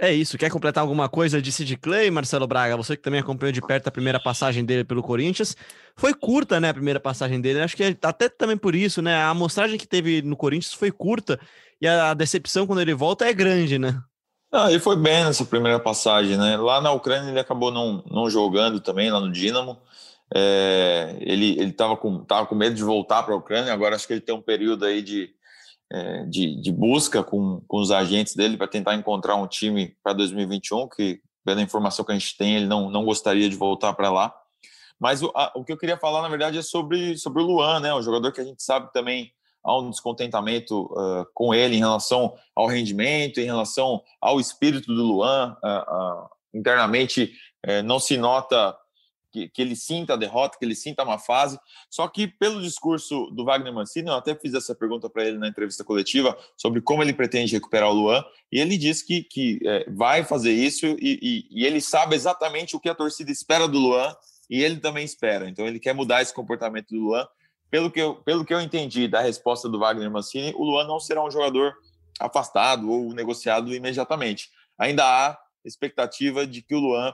É isso. Quer completar alguma coisa de Sid Clay, Marcelo Braga? Você que também acompanhou de perto a primeira passagem dele pelo Corinthians. Foi curta, né, a primeira passagem dele. Acho que até também por isso, né? A amostragem que teve no Corinthians foi curta e a decepção quando ele volta é grande, né? Ah, ele foi bem nessa primeira passagem, né? Lá na Ucrânia ele acabou não, não jogando também, lá no Dinamo. É, ele ele estava com, tava com medo de voltar para a Ucrânia, agora acho que ele tem um período aí de, é, de, de, busca com, com os agentes dele para tentar encontrar um time para 2021, que pela informação que a gente tem, ele não, não gostaria de voltar para lá. Mas o, a, o que eu queria falar, na verdade, é sobre, sobre o Luan, né? O jogador que a gente sabe também há um descontentamento uh, com ele em relação ao rendimento, em relação ao espírito do Luan. Uh, uh, internamente, não se nota que, que, ele sinta a derrota, que ele sinta uma fase. Só que, pelo discurso do Wagner Mancini, eu até fiz essa pergunta para ele na entrevista coletiva sobre como ele pretende recuperar o Luan, e ele disse que, que é, vai fazer isso e, e, e, ele sabe exatamente o que a torcida espera do Luan e ele também espera. Então, ele quer mudar esse comportamento do Luan. Pelo que eu, pelo que eu entendi da resposta do Wagner Mancini, o Luan não será um jogador afastado ou negociado imediatamente. Ainda há expectativa de que o Luan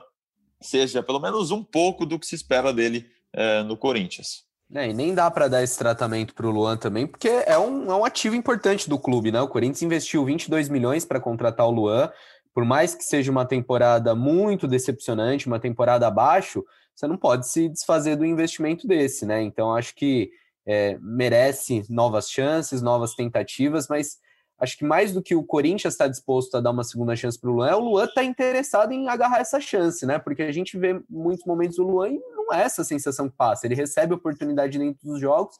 seja pelo menos um pouco do que se espera dele é, no Corinthians. É, e nem dá para dar esse tratamento para o Luan também, porque é um, é um ativo importante do clube, né? O Corinthians investiu 22 milhões para contratar o Luan, por mais que seja uma temporada muito decepcionante, uma temporada abaixo, você não pode se desfazer do investimento desse, né? Então acho que é, merece novas chances, novas tentativas, mas acho que mais do que o Corinthians está disposto a dar uma segunda chance para o Luan, o Luan está interessado em agarrar essa chance, né? Porque a gente vê muitos momentos do Luan e não é essa sensação que passa. Ele recebe oportunidade dentro dos jogos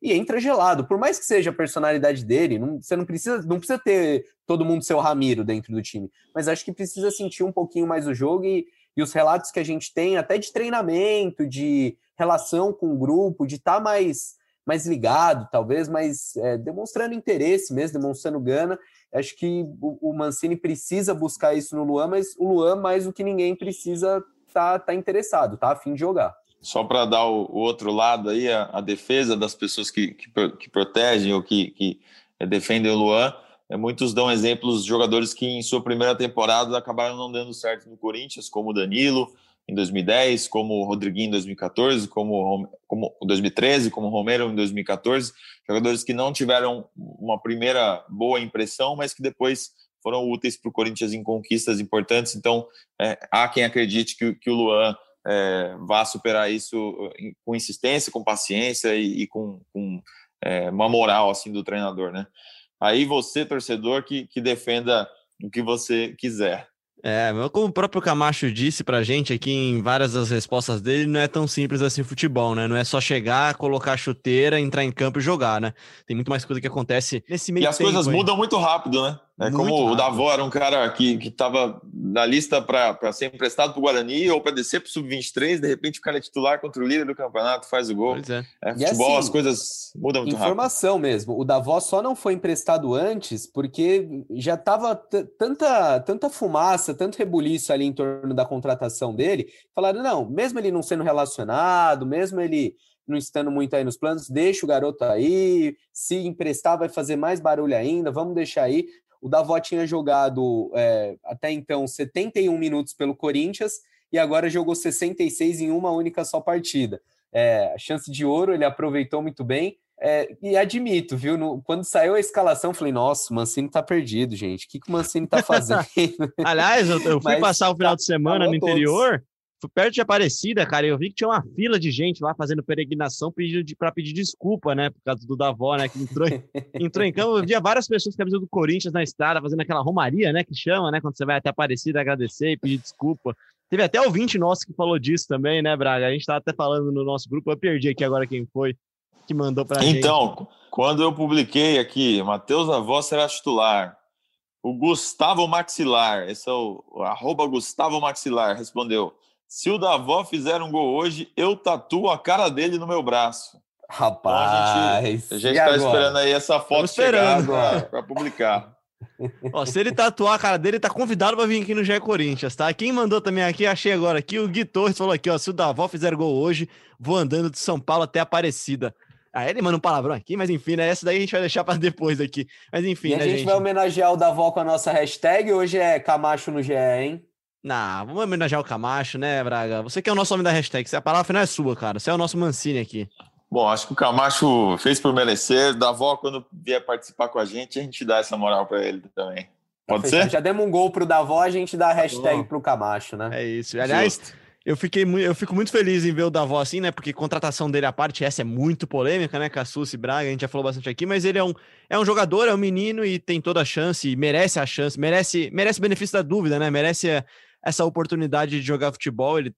e entra gelado. Por mais que seja a personalidade dele, não, você não precisa, não precisa ter todo mundo seu Ramiro dentro do time, mas acho que precisa sentir um pouquinho mais o jogo e, e os relatos que a gente tem, até de treinamento, de relação com o grupo, de estar tá mais mais ligado, talvez, mas é, demonstrando interesse mesmo, demonstrando gana. Acho que o, o, Mancini precisa buscar isso no Luan, mas o Luan, mais do que ninguém, precisa estar tá, tá interessado, tá a fim de jogar. Só para dar o, o, outro lado aí, a, a defesa das pessoas que, que, que protegem ou que, que defendem o Luan, é, muitos dão exemplos de jogadores que em sua primeira temporada acabaram não dando certo no Corinthians, como o Danilo, em 2010, como o Rodriguinho em 2014, como, como 2013, como o Romero em 2014, jogadores que não tiveram uma primeira boa impressão, mas que depois foram úteis para o Corinthians em conquistas importantes. Então, é, há quem acredite que, que o Luan é, vá superar isso com insistência, com paciência e, e com, com é, uma moral assim do treinador, né? Aí você, torcedor, que, que defenda o que você quiser. É, como o próprio Camacho disse pra gente aqui em várias das respostas dele, não é tão simples assim o futebol, né? Não é só chegar, colocar a chuteira, entrar em campo e jogar, né? Tem muito mais coisa que acontece nesse meio E as tempo, coisas hein? mudam muito rápido, né? É como rápido. o Davó era um cara que estava na lista para ser emprestado para o Guarani ou para descer para o Sub-23, de repente o cara é titular contra o líder do campeonato, faz o gol. Pois é. É, E futebol, assim, as coisas mudam muito rápido. Informação mesmo. O Davos só não foi emprestado antes porque já estava tanta, tanta fumaça, tanto rebuliço ali em torno da contratação dele. Falaram, não, mesmo ele não sendo relacionado, mesmo ele não estando muito aí nos planos, deixa o garoto aí. Se emprestar, vai fazer mais barulho ainda, vamos deixar aí. O Davó tinha jogado é, até então 71 minutos pelo Corinthians e agora jogou 66 em uma única só partida. É, a chance de ouro ele aproveitou muito bem. É, e admito, viu? no- quando saiu a escalação, eu falei: nossa, o Mancini tá perdido, gente. O que, que o Mancini tá fazendo? Aliás, eu, eu fui Mas passar o final de semana no todos. interior, fui perto de Aparecida, cara, e eu vi que tinha uma fila de gente lá fazendo peregrinação pedindo de, pra pedir desculpa, né? Por causa do Davó, né? Que entrou, em- entrou em campo. Eu via várias pessoas com a camisa do Corinthians na estrada, fazendo aquela romaria, né? Que chama, né? Quando você vai até Aparecida agradecer e pedir desculpa. Teve até ouvinte nosso que falou disso também, né, Braga? A gente tava até falando no nosso grupo, eu perdi aqui agora quem foi que mandou pra gente. Então, quando eu publiquei aqui, Matheus Davó será titular. O Gustavo Maxilar, esse é o, o arroba Gustavo Maxilar, respondeu: Se o Davó fizer um gol hoje, eu tatuo a cara dele no meu braço. Rapaz, A gente está agora? esperando aí essa foto esperando. chegar para publicar. Ó, se ele tatuar a cara dele, tá convidado pra vir aqui no GE Corinthians, tá? Quem mandou também aqui, achei agora aqui, o Gui Torres falou aqui, ó, se o Davó fizer gol hoje, vou andando de São Paulo até Aparecida. Aí ele manda um palavrão aqui, mas enfim, né? Essa daí a gente vai deixar pra depois aqui. Mas enfim, E a né, gente, gente? vai homenagear o Davó com a nossa hashtag. Hoje é Camacho no GE, hein? Não, vamos homenagear o Camacho, né, Braga? Você que é o nosso homem da hashtag, a palavra final é sua, cara. Você é o nosso Mancini aqui. Bom, acho que o Camacho fez por merecer. Davó, quando vier participar com a gente, a gente dá essa moral para ele também. Pode Fechado. ser? Já demos um gol pro Davó, a gente dá a hashtag bom. pro Camacho, né? É isso. Aliás, Justo. eu, fiquei, eu fico muito feliz em ver o Davó assim, né? Porque contratação dele à parte, essa é muito polêmica, né? Cassus e Braga, a gente já falou bastante aqui, mas ele é um, é um jogador, é um menino e tem toda a chance, merece a chance, merece, merece o benefício da dúvida, né? Merece eh, essa oportunidade de jogar futebol. Ele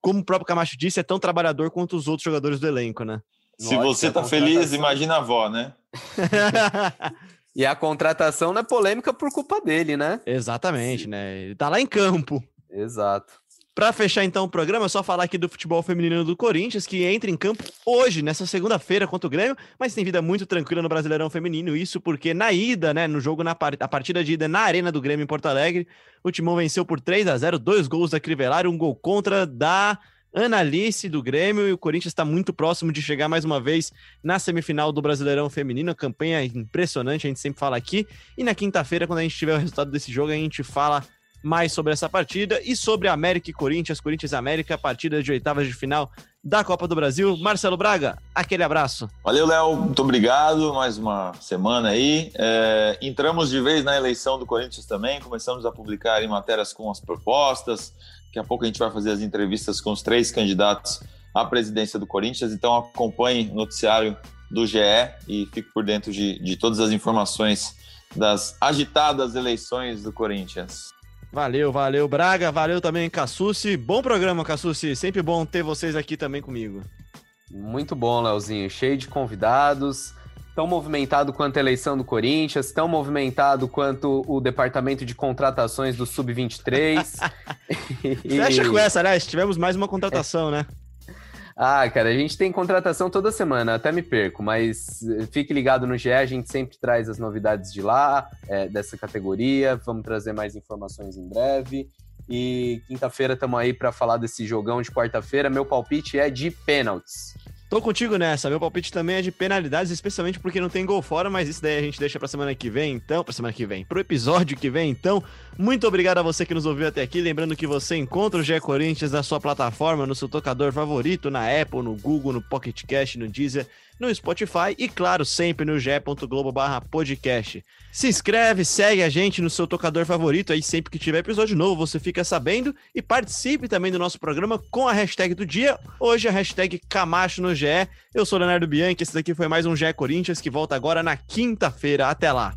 como o próprio Camacho disse, é tão trabalhador quanto os outros jogadores do elenco, né? Se Lógico, você tá feliz, imagina a avó, né? E a contratação não é polêmica por culpa dele, né? Exatamente, né? Ele tá lá em campo. Exato. Pra fechar então o programa, é só falar aqui do futebol feminino do Corinthians, que entra em campo hoje, nessa segunda-feira contra o Grêmio, mas tem vida muito tranquila no Brasileirão Feminino. Isso porque na ida, né, no jogo, na a partida de ida na Arena do Grêmio em Porto Alegre, o Timão venceu por 3 a 0 dois gols da Crivellari, um gol contra da Analice do Grêmio, e o Corinthians está muito próximo de chegar mais uma vez na semifinal do Brasileirão Feminino. A campanha é impressionante, a gente sempre fala aqui. E na quinta-feira, quando a gente tiver o resultado desse jogo, a gente fala mais sobre essa partida e sobre América e Corinthians, Corinthians e América, partida de oitavas de final da Copa do Brasil. Marcelo Braga, aquele abraço. Valeu, Léo. Muito obrigado. Mais uma semana aí. É, entramos de vez na eleição do Corinthians também. Começamos a publicar em matérias com as propostas. Daqui a pouco a gente vai fazer as entrevistas com os três candidatos à presidência do Corinthians. Então acompanhe o noticiário do GE e fique por dentro de, de todas as informações das agitadas eleições do Corinthians. Valeu, valeu, Braga. Valeu também, Cassucci. Bom programa, Cassucci. Sempre bom ter vocês aqui também comigo. Muito bom, Leozinho. Cheio de convidados. Tão movimentado quanto a eleição do Corinthians, tão movimentado quanto o departamento de contratações do Sub-23. Fecha com essa, né? Tivemos mais uma contratação, né? Ah, cara, a gente tem contratação toda semana, até me perco, mas eh, fique ligado no GE, a gente sempre traz as novidades de lá, eh, dessa categoria. Vamos trazer mais informações em breve. E quinta-feira estamos aí para falar desse jogão de quarta-feira. Meu palpite é de pênaltis. Tô contigo nessa. Meu palpite também é de penalidades, especialmente porque não tem gol fora, mas isso daí a gente deixa pra semana que vem, então. Pra semana que vem, pro episódio que vem, então. Muito obrigado a você que nos ouviu até aqui. Lembrando que você encontra o GE Corinthians na sua plataforma, no seu tocador favorito, na Apple, no Google, no Pocket Cast, no Deezer, no Spotify e, claro, sempre no ge.globo/podcast. Se inscreve, segue a gente no seu tocador favorito, aí sempre que tiver episódio novo você fica sabendo e participe também do nosso programa com a hashtag do dia. Hoje a hashtag Camacho no GE. Eu sou Leonardo Bianchi, esse daqui foi mais um GE Corinthians que volta agora na quinta-feira. Até lá!